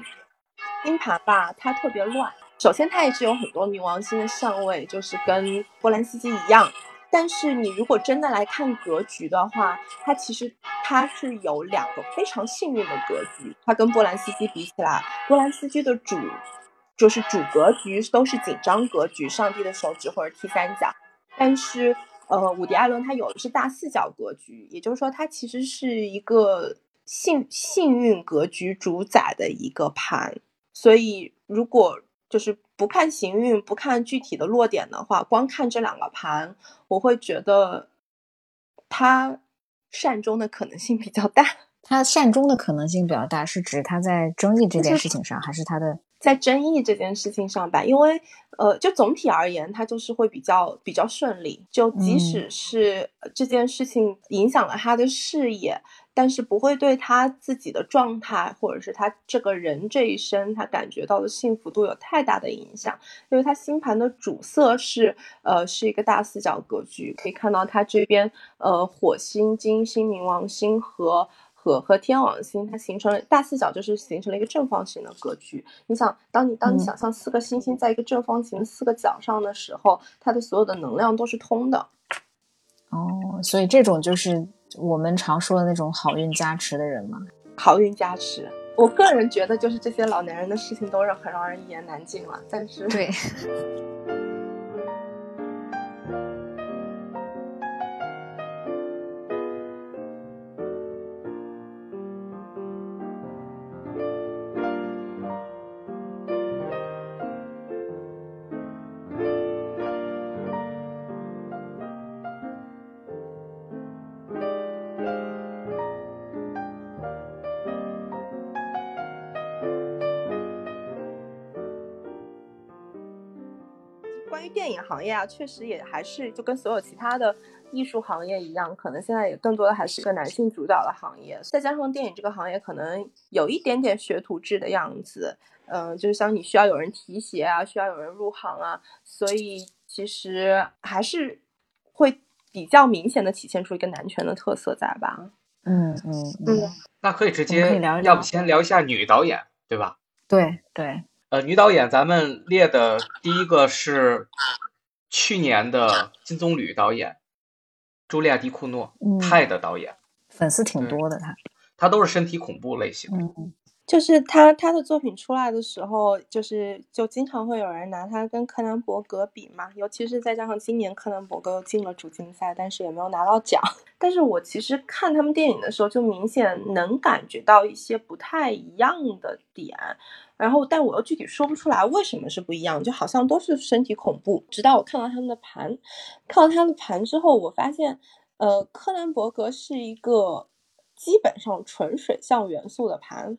星盘吧，它特别乱。首先，它也是有很多冥王星的相位，就是跟波兰斯基一样。但是，你如果真的来看格局的话，它其实它是有两个非常幸运的格局。它跟波兰斯基比起来，波兰斯基的主就是主格局都是紧张格局，上帝的手指或者 T 三角。但是，呃，伍迪·艾伦他有的是大四角格局，也就是说，他其实是一个幸幸运格局主宰的一个盘。所以，如果就是不看行运，不看具体的落点的话，光看这两个盘，我会觉得他善终的可能性比较大。他善终的可能性比较大，是指他在争议这件事情上，还是他的在争议这件事情上吧？因为呃，就总体而言，他就是会比较比较顺利。就即使是这件事情影响了他的事业。但是不会对他自己的状态，或者是他这个人这一生，他感觉到的幸福度有太大的影响，因为他星盘的主色是，呃，是一个大四角格局，可以看到他这边，呃，火星、金星、冥王星和和和天王星，它形成了大四角，就是形成了一个正方形的格局。你想，当你当你想象四个星星在一个正方形四个角上的时候，它的所有的能量都是通的。哦，所以这种就是。我们常说的那种好运加持的人嘛，好运加持。我个人觉得，就是这些老男人的事情都是很让人一言难尽了。但是，对。行业啊，确实也还是就跟所有其他的艺术行业一样，可能现在也更多的还是个男性主导的行业。再加上电影这个行业可能有一点点学徒制的样子，嗯，就是像你需要有人提携啊，需要有人入行啊，所以其实还是会比较明显的体现出一个男权的特色在吧？嗯嗯嗯，那可以直接，要不先聊一下女导演，对吧？对对。呃，女导演咱们列的第一个是去年的金棕榈导演茱莉亚·迪库诺，泰的导演，粉丝挺多的。他他都是身体恐怖类型。嗯，就是他他的作品出来的时候，就是就经常会有人拿他跟柯南·伯格比嘛，尤其是再加上今年柯南·伯格又进了主竞赛，但是也没有拿到奖。但是我其实看他们电影的时候，就明显能感觉到一些不太一样的点。然后，但我又具体说不出来为什么是不一样，就好像都是身体恐怖。直到我看到他们的盘，看到他的盘之后，我发现，呃，柯南伯格是一个基本上纯水象元素的盘，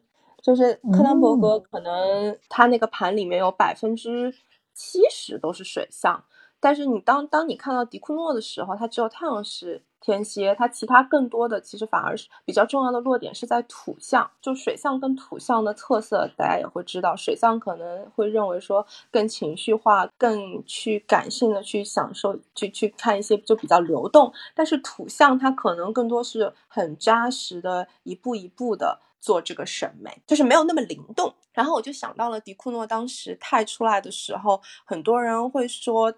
就是柯南伯格可能他那个盘里面有百分之七十都是水象，但是你当当你看到迪库诺的时候，他只有太阳是。天蝎，它其他更多的其实反而是比较重要的落点是在土象，就水象跟土象的特色，大家也会知道，水象可能会认为说更情绪化，更去感性的去享受，去去看一些就比较流动，但是土象它可能更多是很扎实的，一步一步的做这个审美，就是没有那么灵动。然后我就想到了迪库诺当时太出来的时候，很多人会说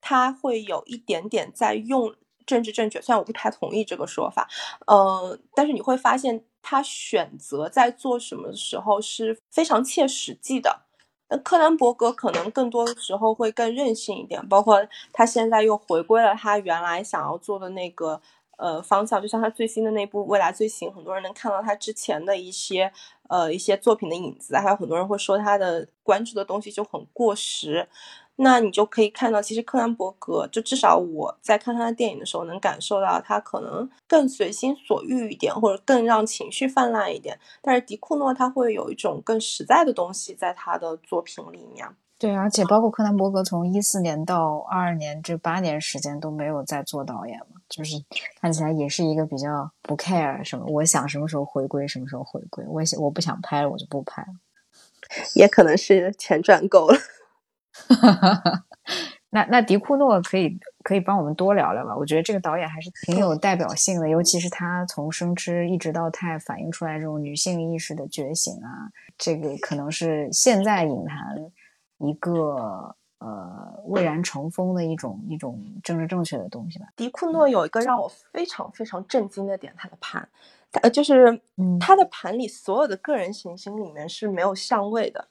他会有一点点在用。政治正确，虽然我不太同意这个说法，呃，但是你会发现他选择在做什么时候是非常切实际的。那柯南伯格可能更多的时候会更任性一点，包括他现在又回归了他原来想要做的那个呃方向，就像他最新的那部《未来最行》，很多人能看到他之前的一些呃一些作品的影子，还有很多人会说他的关注的东西就很过时。那你就可以看到，其实柯南伯格就至少我在看他的电影的时候，能感受到他可能更随心所欲一点，或者更让情绪泛滥一点。但是迪库诺他会有一种更实在的东西在他的作品里面。对，而且包括柯南·伯格从一四年到二二年这八年时间都没有再做导演嘛，就是看起来也是一个比较不 care 什么，我想什么时候回归什么时候回归，我想我不想拍了我就不拍了，也可能是钱赚够了。那那迪库诺可以可以帮我们多聊聊吧？我觉得这个导演还是挺有代表性的，尤其是他从生之一直到太反映出来这种女性意识的觉醒啊，这个可能是现在影坛一个呃蔚然成风的一种一种政治正确的东西吧。迪库诺有一个让我非常非常震惊的点，他的盘，他就是他的盘里所有的个人行星里面是没有相位的，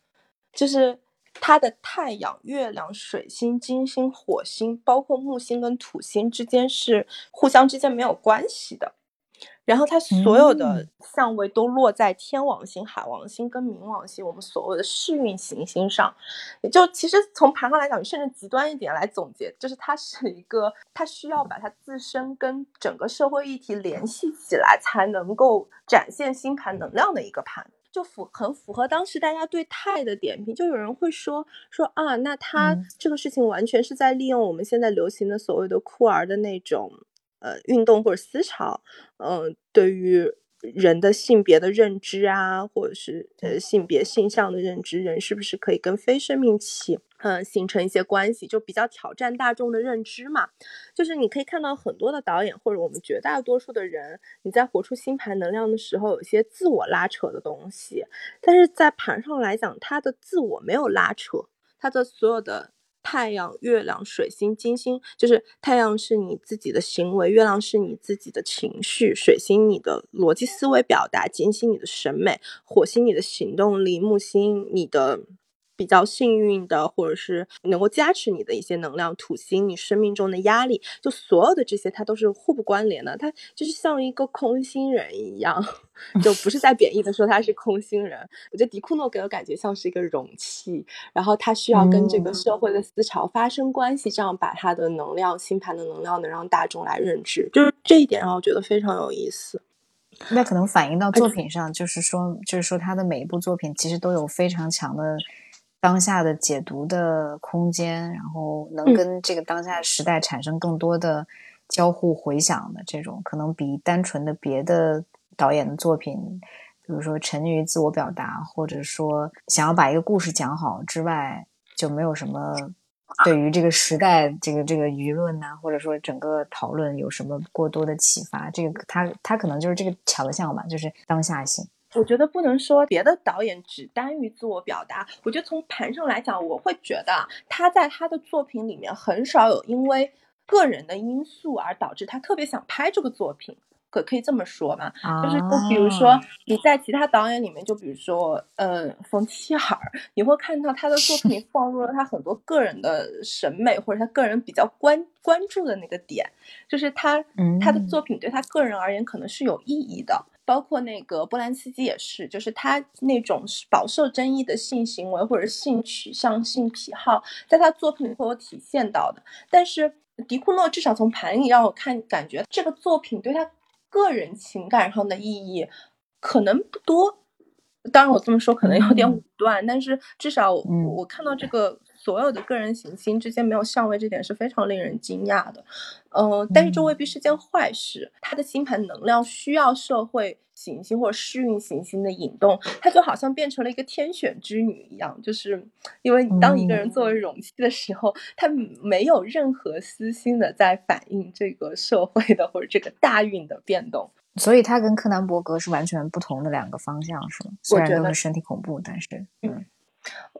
就是。它的太阳、月亮、水星、金星、火星，包括木星跟土星之间是互相之间没有关系的。然后它所有的相位都落在天王星、海王星跟冥王星，我们所谓的世运行星上。也就其实从盘上来讲，甚至极端一点来总结，就是它是一个，它需要把它自身跟整个社会议题联系起来，才能够展现星盘能量的一个盘。就符很符合当时大家对泰的点评，就有人会说说啊，那他这个事情完全是在利用我们现在流行的所谓的酷儿的那种呃运动或者思潮，嗯，对于。人的性别的认知啊，或者是呃性别性向的认知，人是不是可以跟非生命体嗯形成一些关系，就比较挑战大众的认知嘛？就是你可以看到很多的导演或者我们绝大多数的人，你在活出星盘能量的时候，有些自我拉扯的东西，但是在盘上来讲，他的自我没有拉扯，他的所有的。太阳、月亮、水星、金星，就是太阳是你自己的行为，月亮是你自己的情绪，水星你的逻辑思维表达，金星你的审美，火星你的行动力，木星你的。比较幸运的，或者是能够加持你的一些能量，土星你生命中的压力，就所有的这些，它都是互不关联的。它就是像一个空心人一样，就不是在贬义的说他是空心人。我觉得迪库诺给我感觉像是一个容器，然后他需要跟这个社会的思潮发生关系，这样把他的能量星盘的能量能让大众来认知，就是这一点让我觉得非常有意思。那可能反映到作品上，就是说，就是说他的每一部作品其实都有非常强的。当下的解读的空间，然后能跟这个当下时代产生更多的交互回响的这种，可能比单纯的别的导演的作品，比如说沉溺于自我表达，或者说想要把一个故事讲好之外，就没有什么对于这个时代这个这个舆论呐，或者说整个讨论有什么过多的启发。这个他他可能就是这个强项吧，就是当下性。我觉得不能说别的导演只耽于自我表达。我觉得从盘上来讲，我会觉得他在他的作品里面很少有因为个人的因素而导致他特别想拍这个作品，可可以这么说吧？就是就比如说你在其他导演里面，就比如说呃冯提尔，你会看到他的作品 放入了他很多个人的审美或者他个人比较关关注的那个点，就是他他的作品对他个人而言可能是有意义的。包括那个波兰斯基也是，就是他那种饱受争议的性行为或者性取向、性癖好，在他作品里会有体现到的。但是迪库诺至少从盘里让我看，感觉这个作品对他个人情感上的意义可能不多。当然我这么说可能有点武断，但是至少我我看到这个。所有的个人行星之间没有相位，这点是非常令人惊讶的。嗯，但是这未必是件坏事。他的星盘能量需要社会行星或者世运行星的引动，他就好像变成了一个天选之女一样。就是因为当一个人作为容器的时候，他没有任何私心的在反映这个社会的或者这个大运的变动。所以，他跟柯南·伯格是完全不同的两个方向，是吗？虽然都是身体恐怖，但是嗯。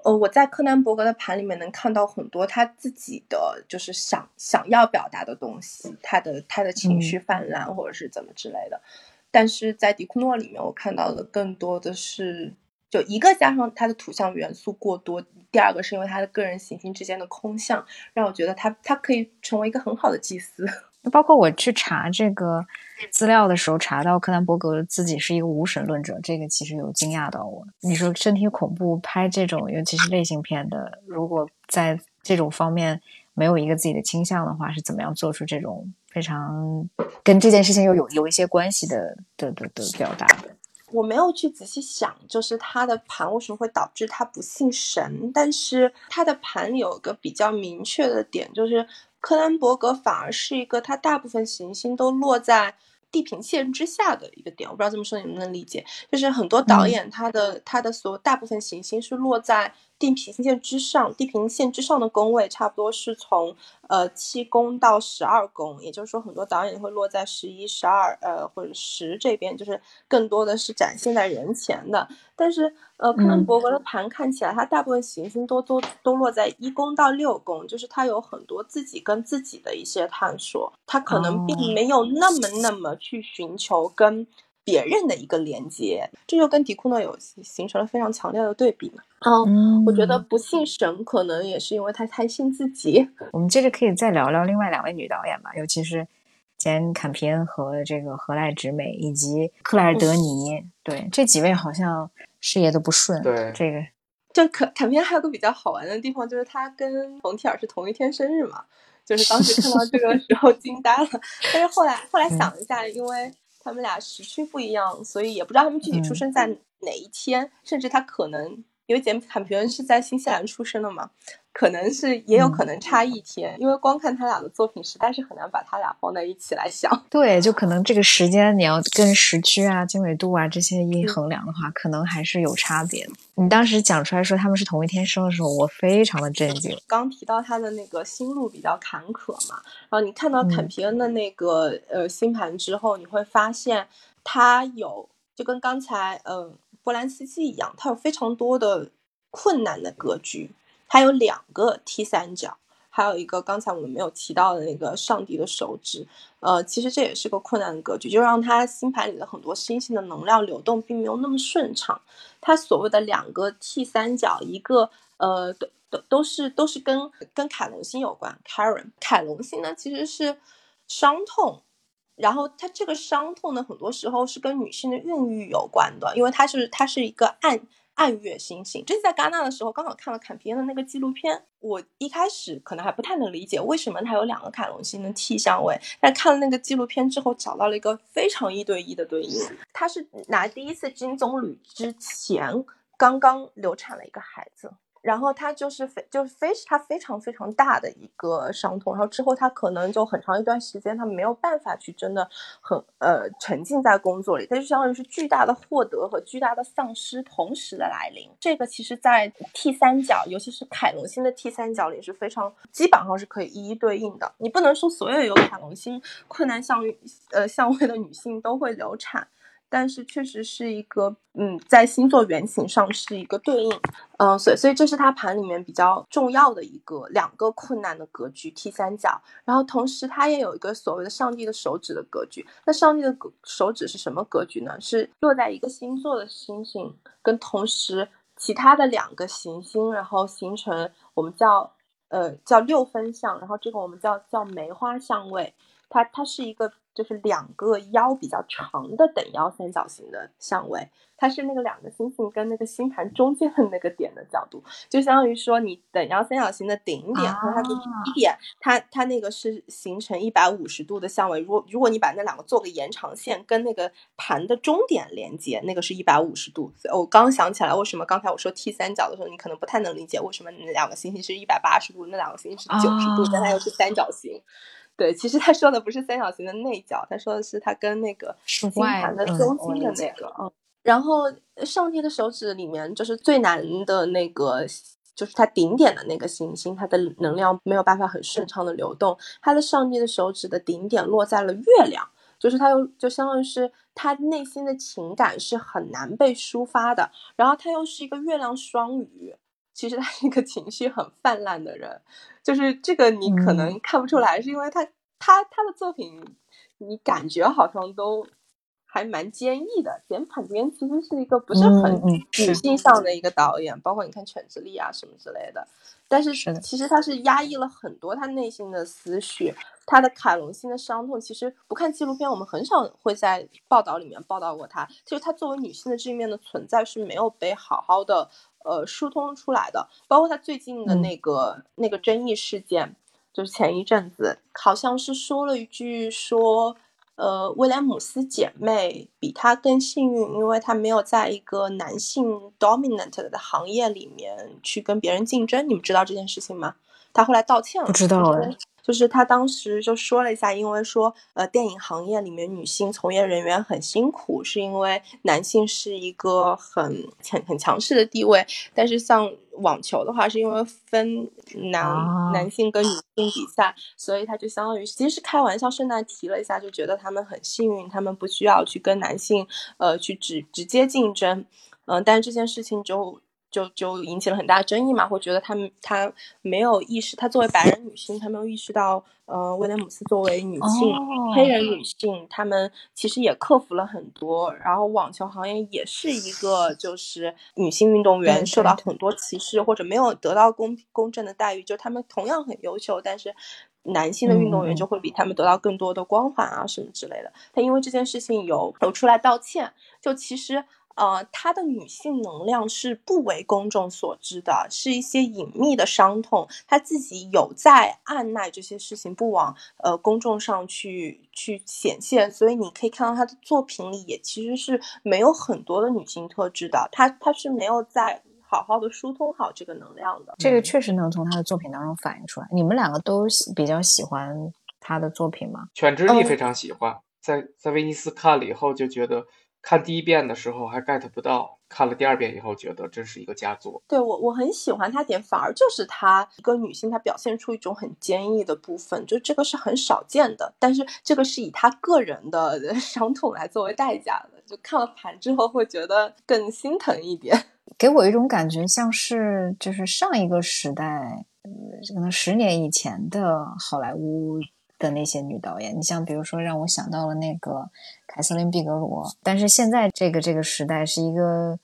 呃，我在柯南伯格的盘里面能看到很多他自己的，就是想想要表达的东西，他的他的情绪泛滥或者是怎么之类的。但是在迪库诺里面，我看到的更多的是，就一个加上他的图像元素过多，第二个是因为他的个人行星之间的空相，让我觉得他他可以成为一个很好的祭司。包括我去查这个资料的时候，查到柯南伯格自己是一个无神论者，这个其实有惊讶到我。你说身体恐怖拍这种，尤其是类型片的，如果在这种方面没有一个自己的倾向的话，是怎么样做出这种非常跟这件事情又有有一些关系的的的的表达的？我没有去仔细想，就是他的盘为什么会导致他不信神，但是他的盘有个比较明确的点，就是克兰伯格反而是一个他大部分行星都落在。地平线之下的一个点，我不知道这么说你能不能理解？就是很多导演他的他的所大部分行星是落在地平线之上，地平线之上的宫位差不多是从呃七宫到十二宫，也就是说很多导演会落在十一、十二呃或者十这边，就是更多的是展现在人前的。但是呃，克伦伯格的盘看起来，他大部分行星都都都落在一宫到六宫，就是他有很多自己跟自己的一些探索，他可能并没有那么那么去寻求跟别人的一个连接，这就跟迪库诺有形成了非常强烈的对比嘛。嗯，我觉得不信神可能也是因为他太信自己。我们接着可以再聊聊另外两位女导演吧，尤其是。简·坎皮恩和这个何赖直美以及克莱尔·德尼，对这几位好像事业都不顺。对这个，就坎坎皮恩还有个比较好玩的地方，就是他跟冯提尔是同一天生日嘛，就是当时看到这个时候惊呆了。但是后来后来想一下，因为他们俩时区不一样，所以也不知道他们具体出生在哪一天，甚至他可能因为简·坎皮恩是在新西兰出生的嘛。可能是也有可能差一天，因为光看他俩的作品，实在是很难把他俩放在一起来想。对，就可能这个时间你要跟时区啊、经纬度啊这些一衡量的话，可能还是有差别的。你当时讲出来说他们是同一天生的时候，我非常的震惊。刚提到他的那个心路比较坎坷嘛，然后你看到坎皮恩的那个呃星盘之后，你会发现他有就跟刚才嗯波兰斯基一样，他有非常多的困难的格局。它有两个 T 三角，还有一个刚才我们没有提到的那个上帝的手指，呃，其实这也是个困难的格局，就让他星盘里的很多星星的能量流动并没有那么顺畅。他所谓的两个 T 三角，一个呃都都都是都是跟跟凯龙星有关。Karen，凯龙星呢其实是伤痛，然后它这个伤痛呢很多时候是跟女性的孕育有关的，因为它是它是一个暗。暗月星星，这次在戛纳的时候，刚好看了坎皮恩的那个纪录片。我一开始可能还不太能理解为什么它有两个凯龙星的 T 相位，但看了那个纪录片之后，找到了一个非常一对一的对应。他是拿第一次金棕榈之前刚刚流产了一个孩子。然后他就是非就是非他非常非常大的一个伤痛，然后之后他可能就很长一段时间他没有办法去真的很呃沉浸在工作里，他就相当于是巨大的获得和巨大的丧失同时的来临。这个其实在 T 三角，尤其是凯龙星的 T 三角里是非常基本上是可以一一对应的。你不能说所有有凯龙星困难相呃相位的女性都会流产。但是确实是一个，嗯，在星座原型上是一个对应，嗯，所以所以这是他盘里面比较重要的一个两个困难的格局 T 三角，然后同时它也有一个所谓的上帝的手指的格局。那上帝的手指是什么格局呢？是落在一个星座的星星跟同时其他的两个行星，然后形成我们叫呃叫六分相，然后这个我们叫叫梅花相位。它它是一个。就是两个腰比较长的等腰三角形的相位，它是那个两个星星跟那个星盘中间的那个点的角度，就相当于说你等腰三角形的顶点和它的底点，它它那个是形成一百五十度的相位。如果如果你把那两个做个延长线，跟那个盘的终点连接，那个是一百五十度。我刚想起来，为什么刚才我说 T 三角的时候，你可能不太能理解为什么那两个星星是一百八十度，那两个星星是九十度，但它又是三角形。对，其实他说的不是三角形的内角，他说的是他跟那个星盘的中心的那个。嗯，然后上帝的手指里面就是最难的那个，就是它顶点的那个行星，它的能量没有办法很顺畅的流动。它的上帝的手指的顶点落在了月亮，就是他又就相当于是他内心的情感是很难被抒发的。然后他又是一个月亮双鱼。其实他是一个情绪很泛滥的人，就是这个你可能看不出来，是因为他他他的作品，你感觉好像都还蛮坚毅的。简·坎皮恩其实是一个不是很女性向的一个导演，包括你看《犬之力》啊什么之类的。但是其实他是压抑了很多他内心的思绪，他的凯龙心的伤痛，其实不看纪录片，我们很少会在报道里面报道过他。就是他作为女性的这一面的存在是没有被好好的。呃，疏通出来的，包括他最近的那个那个争议事件，就是前一阵子好像是说了一句说，呃，威廉姆斯姐妹比他更幸运，因为他没有在一个男性 dominant 的行业里面去跟别人竞争。你们知道这件事情吗？他后来道歉了，不知道哎。就是他当时就说了一下，因为说，呃，电影行业里面女性从业人员很辛苦，是因为男性是一个很很很强势的地位。但是像网球的话，是因为分男男性跟女性比赛，所以他就相当于其实是开玩笑，顺带提了一下，就觉得他们很幸运，他们不需要去跟男性呃去直直接竞争。嗯，但是这件事情就。就就引起了很大争议嘛，会觉得他们他没有意识，他作为白人女性，他没有意识到，呃，威廉姆斯作为女性，黑人女性，他们其实也克服了很多。然后网球行业也是一个，就是女性运动员受到很多歧视或者没有得到公公正的待遇，就他们同样很优秀，但是男性的运动员就会比他们得到更多的光环啊什么之类的。他因为这件事情有有出来道歉，就其实。呃，她的女性能量是不为公众所知的，是一些隐秘的伤痛，她自己有在按耐这些事情不往呃公众上去去显现，所以你可以看到她的作品里也其实是没有很多的女性特质的，她她是没有在好好的疏通好这个能量的，这个确实能从她的作品当中反映出来。你们两个都比较喜欢她的作品吗？犬之力非常喜欢，在在威尼斯看了以后就觉得。看第一遍的时候还 get 不到，看了第二遍以后觉得这是一个佳作。对我我很喜欢她点，反而就是她一个女性，她表现出一种很坚毅的部分，就这个是很少见的。但是这个是以她个人的伤痛来作为代价的，就看了盘之后会觉得更心疼一点。给我一种感觉，像是就是上一个时代，可能十年以前的好莱坞。的那些女导演，你像比如说，让我想到了那个凯瑟琳·毕格罗。但是现在这个这个时代是一个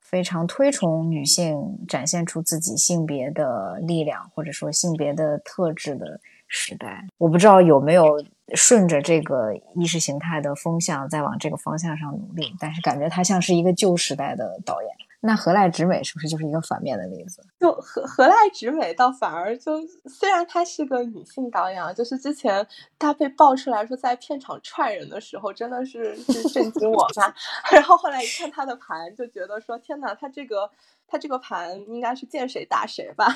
非常推崇女性展现出自己性别的力量，或者说性别的特质的时代。我不知道有没有顺着这个意识形态的风向在往这个方向上努力，但是感觉他像是一个旧时代的导演。那何濑直美是不是就是一个反面的例子？就何何濑直美倒反而就，虽然她是个女性导演啊，就是之前她被爆出来说在片场踹人的时候，真的是是震惊我吧。然后后来一看她的盘，就觉得说天哪，她这个她这个盘应该是见谁打谁吧？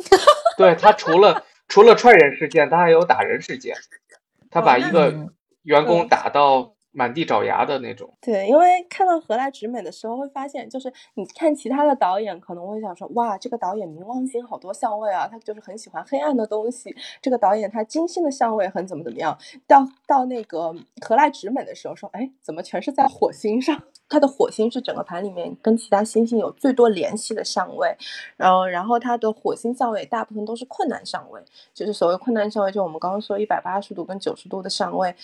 对她除了除了踹人事件，她还有打人事件，她把一个员工打到。满地找牙的那种，对，因为看到何来直美的时候，会发现就是你看其他的导演，可能会想说，哇，这个导演冥王星好多相位啊，他就是很喜欢黑暗的东西。这个导演他金星的相位很怎么怎么样。到到那个何来直美的时候，说，哎，怎么全是在火星上？他的火星是整个盘里面跟其他星星有最多联系的相位，然后然后它的火星相位大部分都是困难相位，就是所谓困难相位，就我们刚刚说一百八十度跟九十度的相位，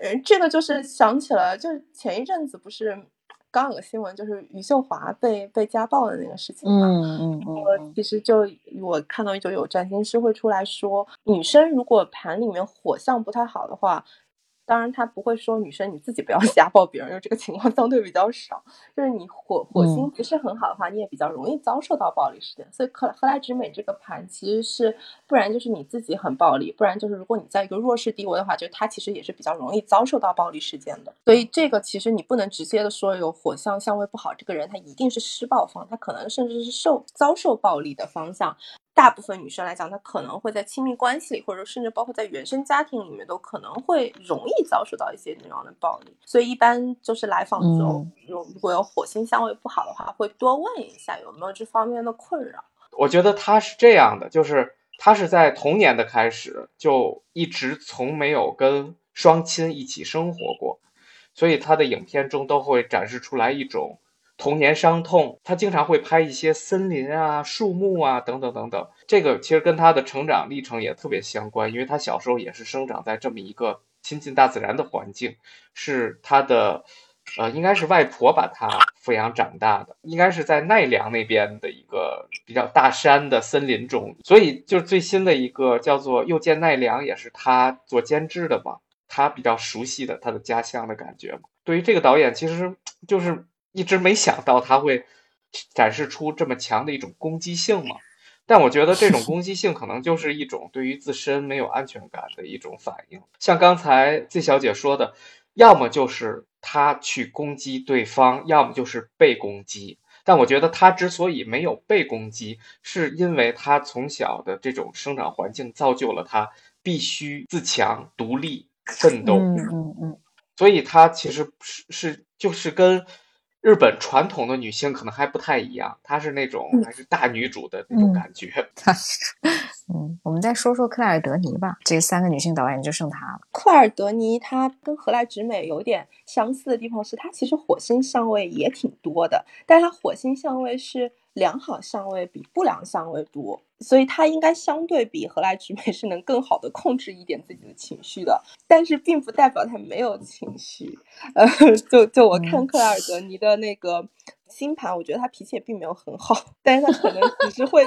呃，这个就是想起了，就是前一阵子不是刚有个新闻，就是余秀华被被家暴的那个事情嘛，嗯嗯嗯，其实就我看到就有占星师会出来说，女生如果盘里面火象不太好的话。当然，他不会说女生你自己不要 家暴别人，因为这个情况相对比较少。就是你火火星不是很好的话，你也比较容易遭受到暴力事件。所以，克赫莱直美这个盘其实是，不然就是你自己很暴力，不然就是如果你在一个弱势地位的话，就他其实也是比较容易遭受到暴力事件的。所以，这个其实你不能直接的说有火象相位不好，这个人他一定是施暴方，他可能甚至是受遭受暴力的方向。大部分女生来讲，她可能会在亲密关系里，或者甚至包括在原生家庭里面，都可能会容易遭受到一些那样的暴力。所以一般就是来访的时候，如如果有火星相位不好的话，会多问一下有没有这方面的困扰。我觉得他是这样的，就是他是在童年的开始就一直从没有跟双亲一起生活过，所以他的影片中都会展示出来一种。童年伤痛，他经常会拍一些森林啊、树木啊等等等等。这个其实跟他的成长历程也特别相关，因为他小时候也是生长在这么一个亲近大自然的环境，是他的，呃，应该是外婆把他抚养长大的，应该是在奈良那边的一个比较大山的森林中。所以，就是最新的一个叫做《又见奈良》，也是他做监制的吧，他比较熟悉的他的家乡的感觉。对于这个导演，其实就是。一直没想到他会展示出这么强的一种攻击性嘛？但我觉得这种攻击性可能就是一种对于自身没有安全感的一种反应。像刚才 Z 小姐说的，要么就是他去攻击对方，要么就是被攻击。但我觉得他之所以没有被攻击，是因为他从小的这种生长环境造就了他必须自强、独立、奋斗。嗯嗯嗯，所以他其实是是就是跟日本传统的女性可能还不太一样，她是那种还是大女主的那种感觉。嗯，我们再说说克莱尔德尼吧。这三个女性导演就剩她了。克莱尔德尼她跟荷兰直美有点相似的地方是，她其实火星相位也挺多的，但是她火星相位是良好相位比不良相位多，所以他应该相对比何来直美是能更好的控制一点自己的情绪的。但是并不代表他没有情绪。呃，就就我看克莱尔德尼的那个。星盘，我觉得他脾气也并没有很好，但是他可能只是会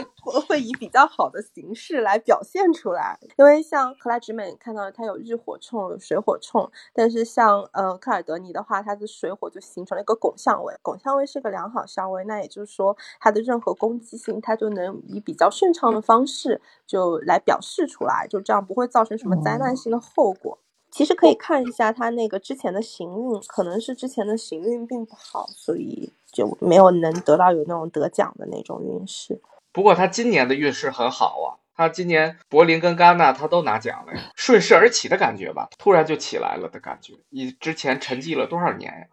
会以比较好的形式来表现出来。因为像克莱直美看到他有日火冲、水火冲，但是像呃克尔德尼的话，他的水火就形成了一个拱相位，拱相位是个良好相位，那也就是说他的任何攻击性，他就能以比较顺畅的方式就来表示出来，就这样不会造成什么灾难性的后果。其实可以看一下他那个之前的行运，可能是之前的行运并不好，所以就没有能得到有那种得奖的那种运势。不过他今年的运势很好啊，他今年柏林跟戛纳他都拿奖了呀，顺势而起的感觉吧，突然就起来了的感觉。你之前沉寂了多少年呀？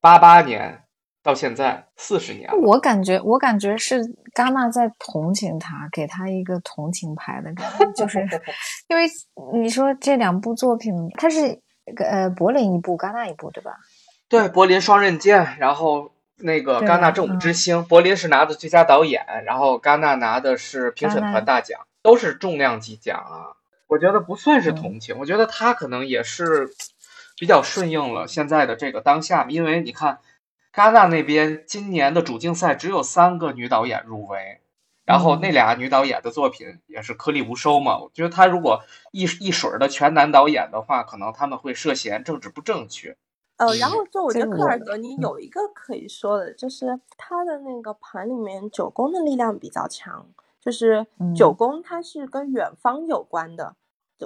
八八年。到现在四十年了，我感觉我感觉是戛纳在同情他，给他一个同情牌的感觉，就是 因为你说这两部作品，它是呃柏林一部，戛纳一部，对吧？对，柏林双刃剑，然后那个戛纳正午之星，柏林是拿的最佳导演，然后戛纳拿的是评审团大奖，都是重量级奖啊。我觉得不算是同情，我觉得他可能也是比较顺应了现在的这个当下，因为你看。戛纳那边今年的主竞赛只有三个女导演入围，然后那俩女导演的作品也是颗粒无收嘛。我觉得他如果一一水儿的全男导演的话，可能他们会涉嫌政治不正确。呃，然后就我觉得克尔德尼有一个可以说的，就是他的那个盘里面九宫的力量比较强，就是九宫它是跟远方有关的。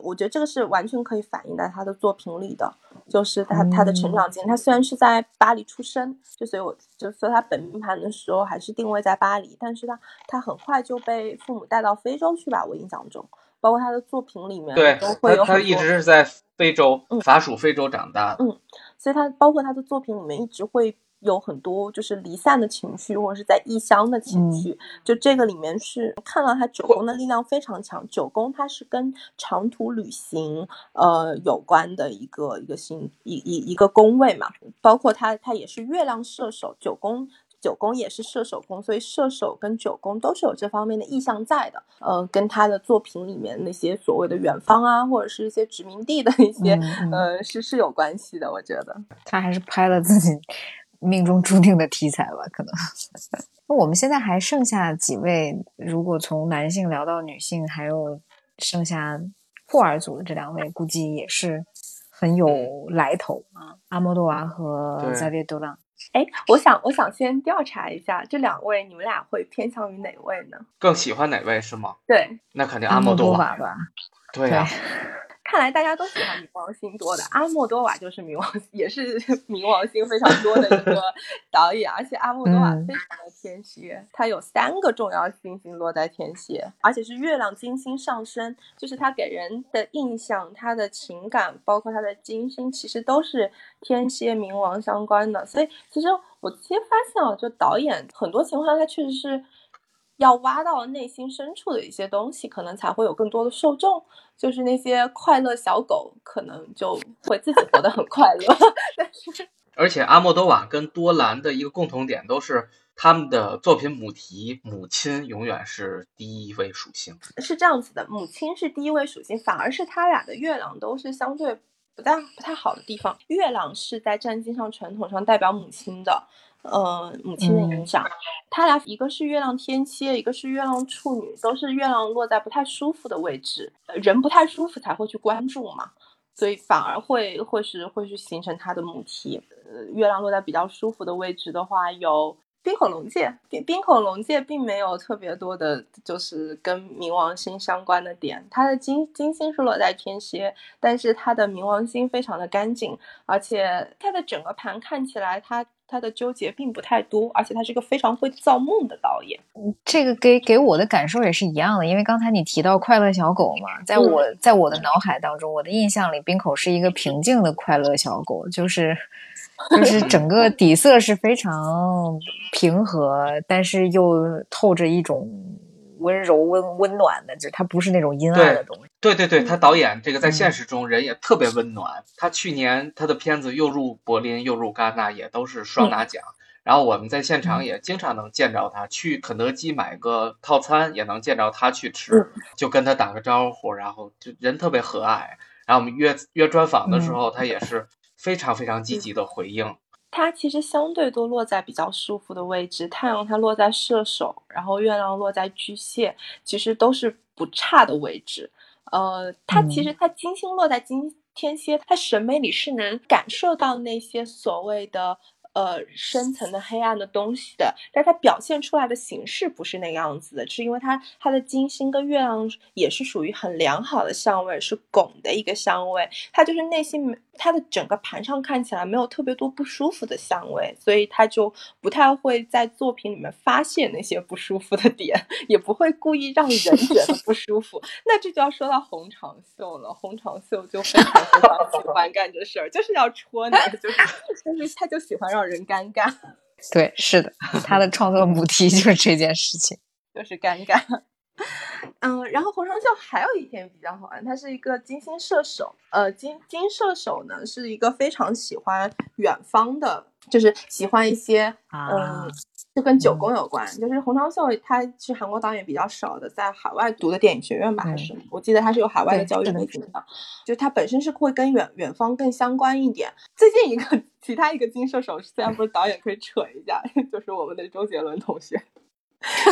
我觉得这个是完全可以反映在他的作品里的，就是他他的成长经历。他虽然是在巴黎出生，就所以我就说他本命盘的时候还是定位在巴黎，但是他他很快就被父母带到非洲去吧，我印象中，包括他的作品里面对都会有他一直是在非洲，法属非洲长大的，嗯，所以他包括他的作品里面一直会。有很多就是离散的情绪，或者是在异乡的情绪。就这个里面是看到他九宫的力量非常强。九宫它是跟长途旅行呃有关的一个一个星一一一个宫位嘛。包括他他也是月亮射手，九宫九宫也是射手宫，所以射手跟九宫都是有这方面的意向在的。呃，跟他的作品里面那些所谓的远方啊，或者是一些殖民地的一些呃是是有关系的。我觉得他还是拍了自己。命中注定的题材吧，可能。那我们现在还剩下几位，如果从男性聊到女性，还有剩下霍尔组的这两位，估计也是很有来头啊。阿莫多瓦和扎维多朗。哎，我想，我想先调查一下这两位，你们俩会偏向于哪位呢？更喜欢哪位是吗？对，那肯定阿莫多瓦吧。对呀。看来大家都喜欢冥王星多的，阿莫多瓦就是冥王，也是 冥王星非常多的一个导演，而且阿莫多瓦非常的天蝎，他有三个重要星星落在天蝎，而且是月亮金星上升，就是他给人的印象，他的情感，包括他的金星，其实都是天蝎冥王相关的。所以其实我其实发现啊，就导演很多情况下他确实是。要挖到内心深处的一些东西，可能才会有更多的受众。就是那些快乐小狗，可能就会自己活得很快乐。但是，而且阿莫多瓦跟多兰的一个共同点，都是他们的作品母题母亲永远是第一位属性。是这样子的，母亲是第一位属性，反而是他俩的月亮都是相对不太不太好的地方。月亮是在占星上传统上代表母亲的。呃，母亲的影响，他俩一个是月亮天蝎，一个是月亮处女，都是月亮落在不太舒服的位置，人不太舒服才会去关注嘛，所以反而会会是会去形成他的母题。呃，月亮落在比较舒服的位置的话，有冰口龙界，冰冰口龙界并没有特别多的，就是跟冥王星相关的点。它的金金星是落在天蝎，但是它的冥王星非常的干净，而且它的整个盘看起来，它它的纠结并不太多，而且他是个非常会造梦的导演。这个给给我的感受也是一样的，因为刚才你提到快乐小狗嘛，在我在我的脑海当中，我的印象里，冰口是一个平静的快乐小狗，就是。就是整个底色是非常平和，但是又透着一种温柔、温温暖的，就是他不是那种阴暗的东西。对对对，他导演这个在现实中人也特别温暖。他去年他的片子又入柏林又入戛纳，也都是双拿奖。然后我们在现场也经常能见着他，去肯德基买个套餐也能见着他去吃，就跟他打个招呼，然后就人特别和蔼。然后我们约约专访的时候，他也是。非常非常积极的回应，它其实相对都落在比较舒服的位置。太阳它落在射手，然后月亮落在巨蟹，其实都是不差的位置。呃，它其实它金星落在金天蝎，它审美里是能感受到那些所谓的。呃，深层的黑暗的东西的，但它表现出来的形式不是那样子的，是因为它它的金星跟月亮也是属于很良好的相位，是拱的一个相位，它就是内心它的整个盘上看起来没有特别多不舒服的相位，所以它就不太会在作品里面发现那些不舒服的点，也不会故意让人觉得不舒服。那这就要说到红长袖了，红长袖就非常非常喜欢干这事儿，就是要戳你，就是就是他就喜欢让。人尴尬，对，是的，他的创作母题就是这件事情，就是尴尬。嗯，然后红双秀还有一点比较好玩，他是一个金星射手，呃，金金射手呢是一个非常喜欢远方的，就是喜欢一些嗯。就跟九宫有关，就是洪长秀，他是韩国导演比较少的，在海外读的电影学院吧，还是我记得他是有海外的教育背景的，就他本身是会跟远远方更相关一点。最近一个其他一个金射手，虽然不是导演，可以扯一下，就是我们的周杰伦同学，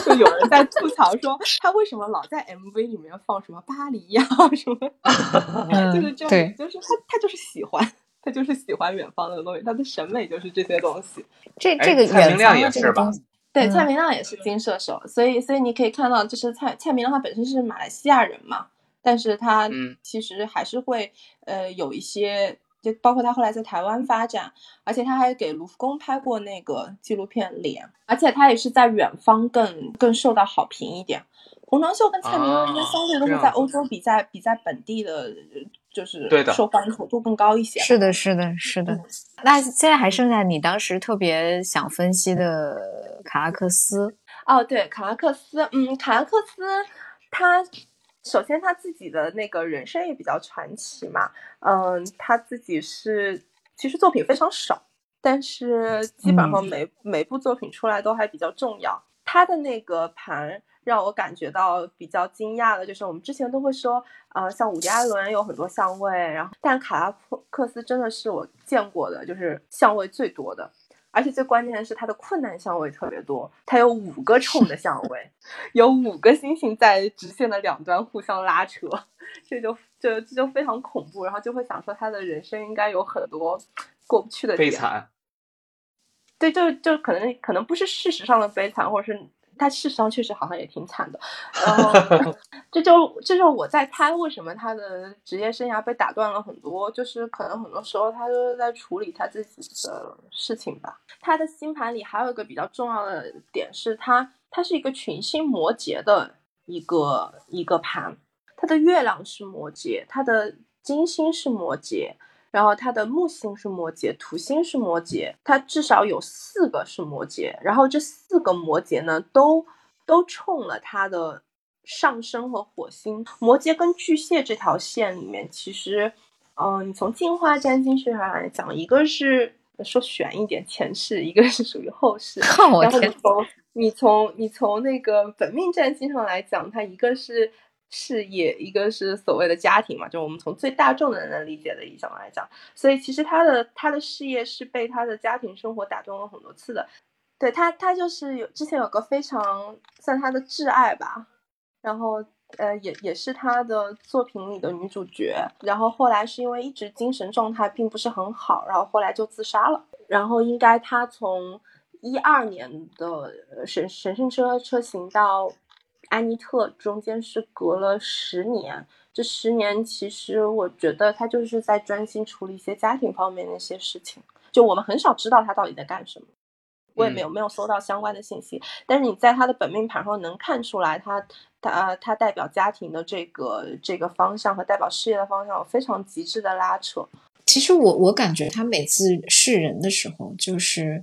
就有人在吐槽说 他为什么老在 MV 里面放什么巴黎呀 什么，就是就就是他他就是喜欢。他就是喜欢远方的东西，他的审美就是这些东西。这这个蔡明亮也是吧？对，蔡明亮也是金射手，所以所以你可以看到，就是蔡蔡明亮他本身是马来西亚人嘛，但是他其实还是会呃有一些，就包括他后来在台湾发展，而且他还给卢浮宫拍过那个纪录片《脸》，而且他也是在远方更更受到好评一点。洪长秀跟蔡明亮应该相对都是在欧洲比在比在本地的。就是对的受欢迎程度更高一些。是的，是的，是的。那现在还剩下你当时特别想分析的卡拉克斯。哦，对，卡拉克斯，嗯，卡拉克斯，他首先他自己的那个人生也比较传奇嘛。嗯，他自己是其实作品非常少，但是基本上每每部作品出来都还比较重要。他的那个盘。让我感觉到比较惊讶的就是，我们之前都会说，呃，像伍迪·艾伦有很多相位，然后但卡拉克斯真的是我见过的，就是相位最多的，而且最关键的是他的困难相位特别多，他有五个冲的相位，有五个星星在直线的两端互相拉扯，这就这这就非常恐怖，然后就会想说他的人生应该有很多过不去的悲惨，对，就就可能可能不是事实上的悲惨，或者是。他事实上确实好像也挺惨的，然后 这就这就我在猜为什么他的职业生涯被打断了很多，就是可能很多时候他都是在处理他自己的事情吧。他的星盘里还有一个比较重要的点是他，他是一个群星摩羯的一个一个盘，他的月亮是摩羯，他的金星是摩羯。然后它的木星是摩羯，土星是摩羯，它至少有四个是摩羯。然后这四个摩羯呢，都都冲了他的上升和火星。摩羯跟巨蟹这条线里面，其实，嗯，你从进化占星学上来讲，一个是说悬一点前世，一个是属于后世。然后你从你从你从那个本命占星上来讲，它一个是。事业，一个是所谓的家庭嘛，就我们从最大众的人能理解的意义上来讲，所以其实他的他的事业是被他的家庭生活打动了很多次的。对他，他就是有之前有个非常算他的挚爱吧，然后呃也也是他的作品里的女主角，然后后来是因为一直精神状态并不是很好，然后后来就自杀了。然后应该他从一二年的神神圣车车型到安妮特中间是隔了十年，这十年其实我觉得他就是在专心处理一些家庭方面的一些事情，就我们很少知道他到底在干什么。我也没有没有搜到相关的信息，但是你在他的本命盘上能看出来，他他他代表家庭的这个这个方向和代表事业的方向有非常极致的拉扯。其实我我感觉他每次示人的时候，就是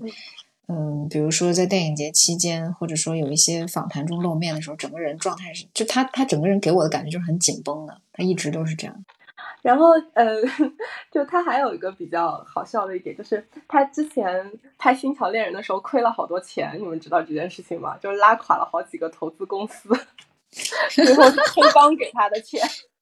嗯，比如说在电影节期间，或者说有一些访谈中露面的时候，整个人状态是就他他整个人给我的感觉就是很紧绷的，他一直都是这样。然后，呃，就他还有一个比较好笑的一点，就是他之前拍《星桥恋人》的时候亏了好多钱，你们知道这件事情吗？就是拉垮了好几个投资公司，最后是黑帮给他的钱。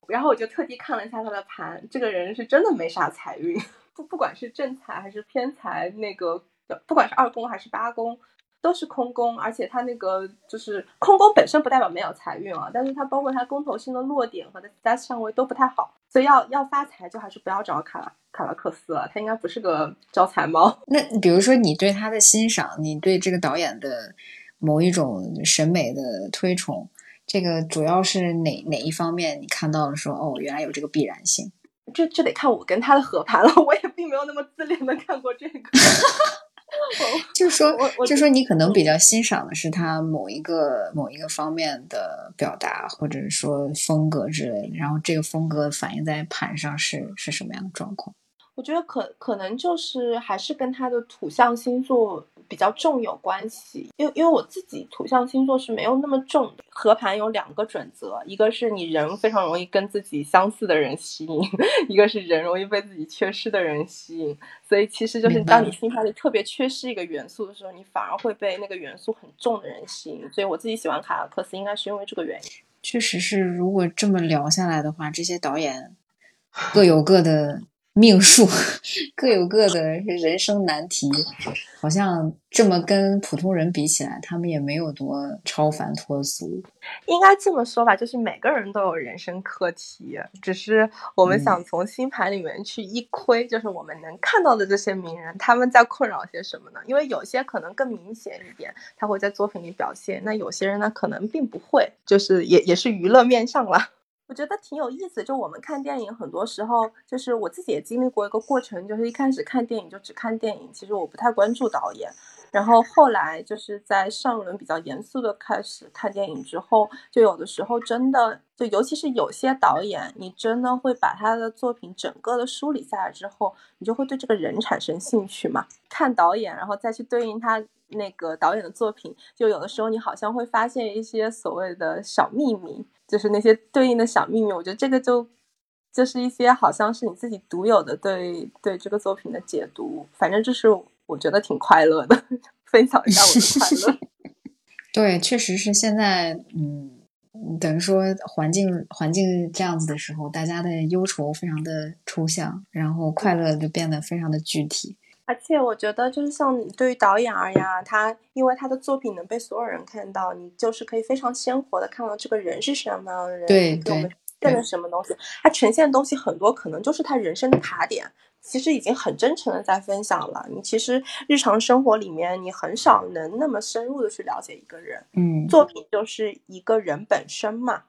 然后我就特地看了一下他的盘，这个人是真的没啥财运，不不管是正财还是偏财，那个不管是二宫还是八宫。都是空宫，而且他那个就是空宫本身不代表没有财运啊，但是它包括它宫头星的落点和它其他相位都不太好，所以要要发财就还是不要找卡拉卡拉克斯了，他应该不是个招财猫。那比如说你对他的欣赏，你对这个导演的某一种审美的推崇，这个主要是哪哪一方面？你看到了说哦，原来有这个必然性，这这得看我跟他的合盘了，我也并没有那么自恋的看过这个。就是说，就是说，你可能比较欣赏的是他某一个某一个方面的表达，或者说风格之类的。然后这个风格反映在盘上是是什么样的状况？我觉得可可能就是还是跟他的土象星座。比较重有关系，因为因为我自己土象星座是没有那么重的。合盘有两个准则，一个是你人非常容易跟自己相似的人吸引，一个是人容易被自己缺失的人吸引。所以其实就是当你星盘里特别缺失一个元素的时候，你反而会被那个元素很重的人吸引。所以我自己喜欢卡拉克斯，应该是因为这个原因。确实是，如果这么聊下来的话，这些导演各有各的。命数各有各的人生难题，好像这么跟普通人比起来，他们也没有多超凡脱俗。应该这么说吧，就是每个人都有人生课题，只是我们想从星盘里面去一窥，就是我们能看到的这些名人他们在困扰些什么呢？因为有些可能更明显一点，他会在作品里表现；那有些人呢，可能并不会，就是也也是娱乐面上了。我觉得挺有意思，就我们看电影，很多时候就是我自己也经历过一个过程，就是一开始看电影就只看电影，其实我不太关注导演，然后后来就是在上一轮比较严肃的开始看电影之后，就有的时候真的就尤其是有些导演，你真的会把他的作品整个的梳理下来之后，你就会对这个人产生兴趣嘛，看导演，然后再去对应他那个导演的作品，就有的时候你好像会发现一些所谓的小秘密。就是那些对应的小秘密，我觉得这个就就是一些好像是你自己独有的对对这个作品的解读，反正就是我觉得挺快乐的，分享一下我的快乐。对，确实是现在，嗯，等于说环境环境这样子的时候，大家的忧愁非常的抽象，然后快乐就变得非常的具体。而且我觉得，就是像对于导演而言，他因为他的作品能被所有人看到，你就是可以非常鲜活的看到这个人是什么样的人，对对，变成什么东西。他呈现的东西很多，可能就是他人生的卡点，其实已经很真诚的在分享了。你其实日常生活里面，你很少能那么深入的去了解一个人。嗯，作品就是一个人本身嘛。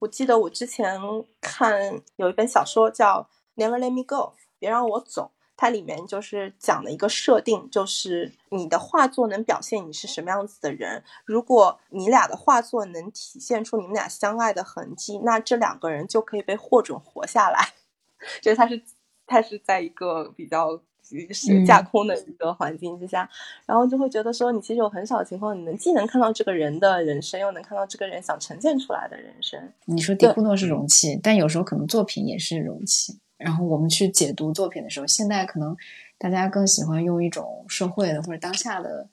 我记得我之前看有一本小说叫《Never Let Me Go》，别让我走。它里面就是讲了一个设定，就是你的画作能表现你是什么样子的人。如果你俩的画作能体现出你们俩相爱的痕迹，那这两个人就可以被获准活下来。就是他是他是在一个比较是架空的一个环境之下，然后就会觉得说，你其实有很少情况，你能既能看到这个人的人生，又能看到这个人想呈现出来的人生。你说迪库诺是容器，但有时候可能作品也是容器。然后我们去解读作品的时候，现在可能大家更喜欢用一种社会的或者当下的，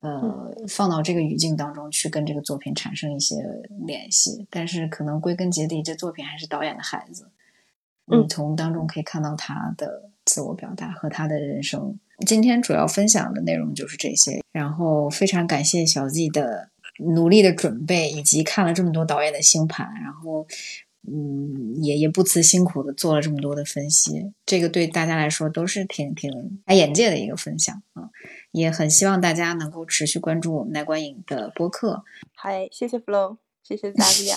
呃，放到这个语境当中去跟这个作品产生一些联系。但是可能归根结底，这作品还是导演的孩子。嗯，从当中可以看到他的自我表达和他的人生。今天主要分享的内容就是这些。然后非常感谢小 Z 的努力的准备，以及看了这么多导演的星盘，然后。嗯，也也不辞辛苦的做了这么多的分析，这个对大家来说都是挺挺开眼界的一个分享啊！也很希望大家能够持续关注我们奈观影的播客。嗨，谢谢 Flo，谢谢 Zavia。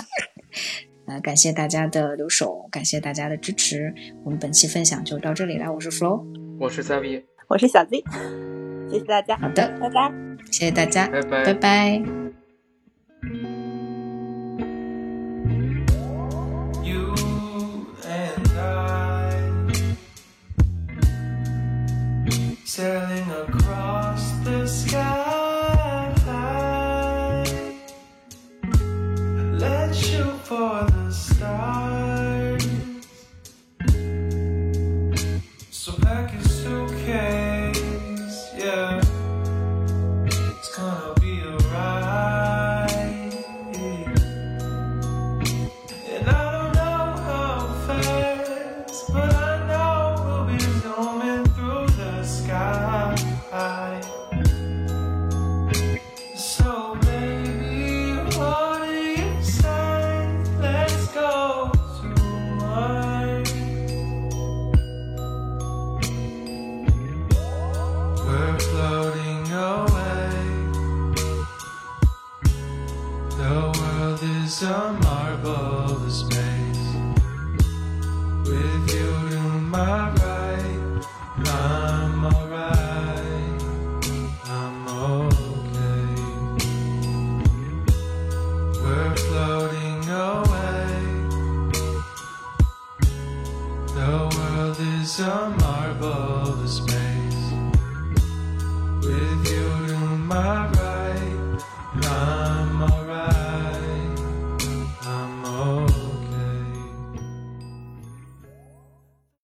呃，感谢大家的留守，感谢大家的支持。我们本期分享就到这里了，我是 Flo，我是 Zavi，我是小 Z，谢谢大家。好的，拜拜，谢谢大家，拜拜拜拜。You and I sailing across the sky.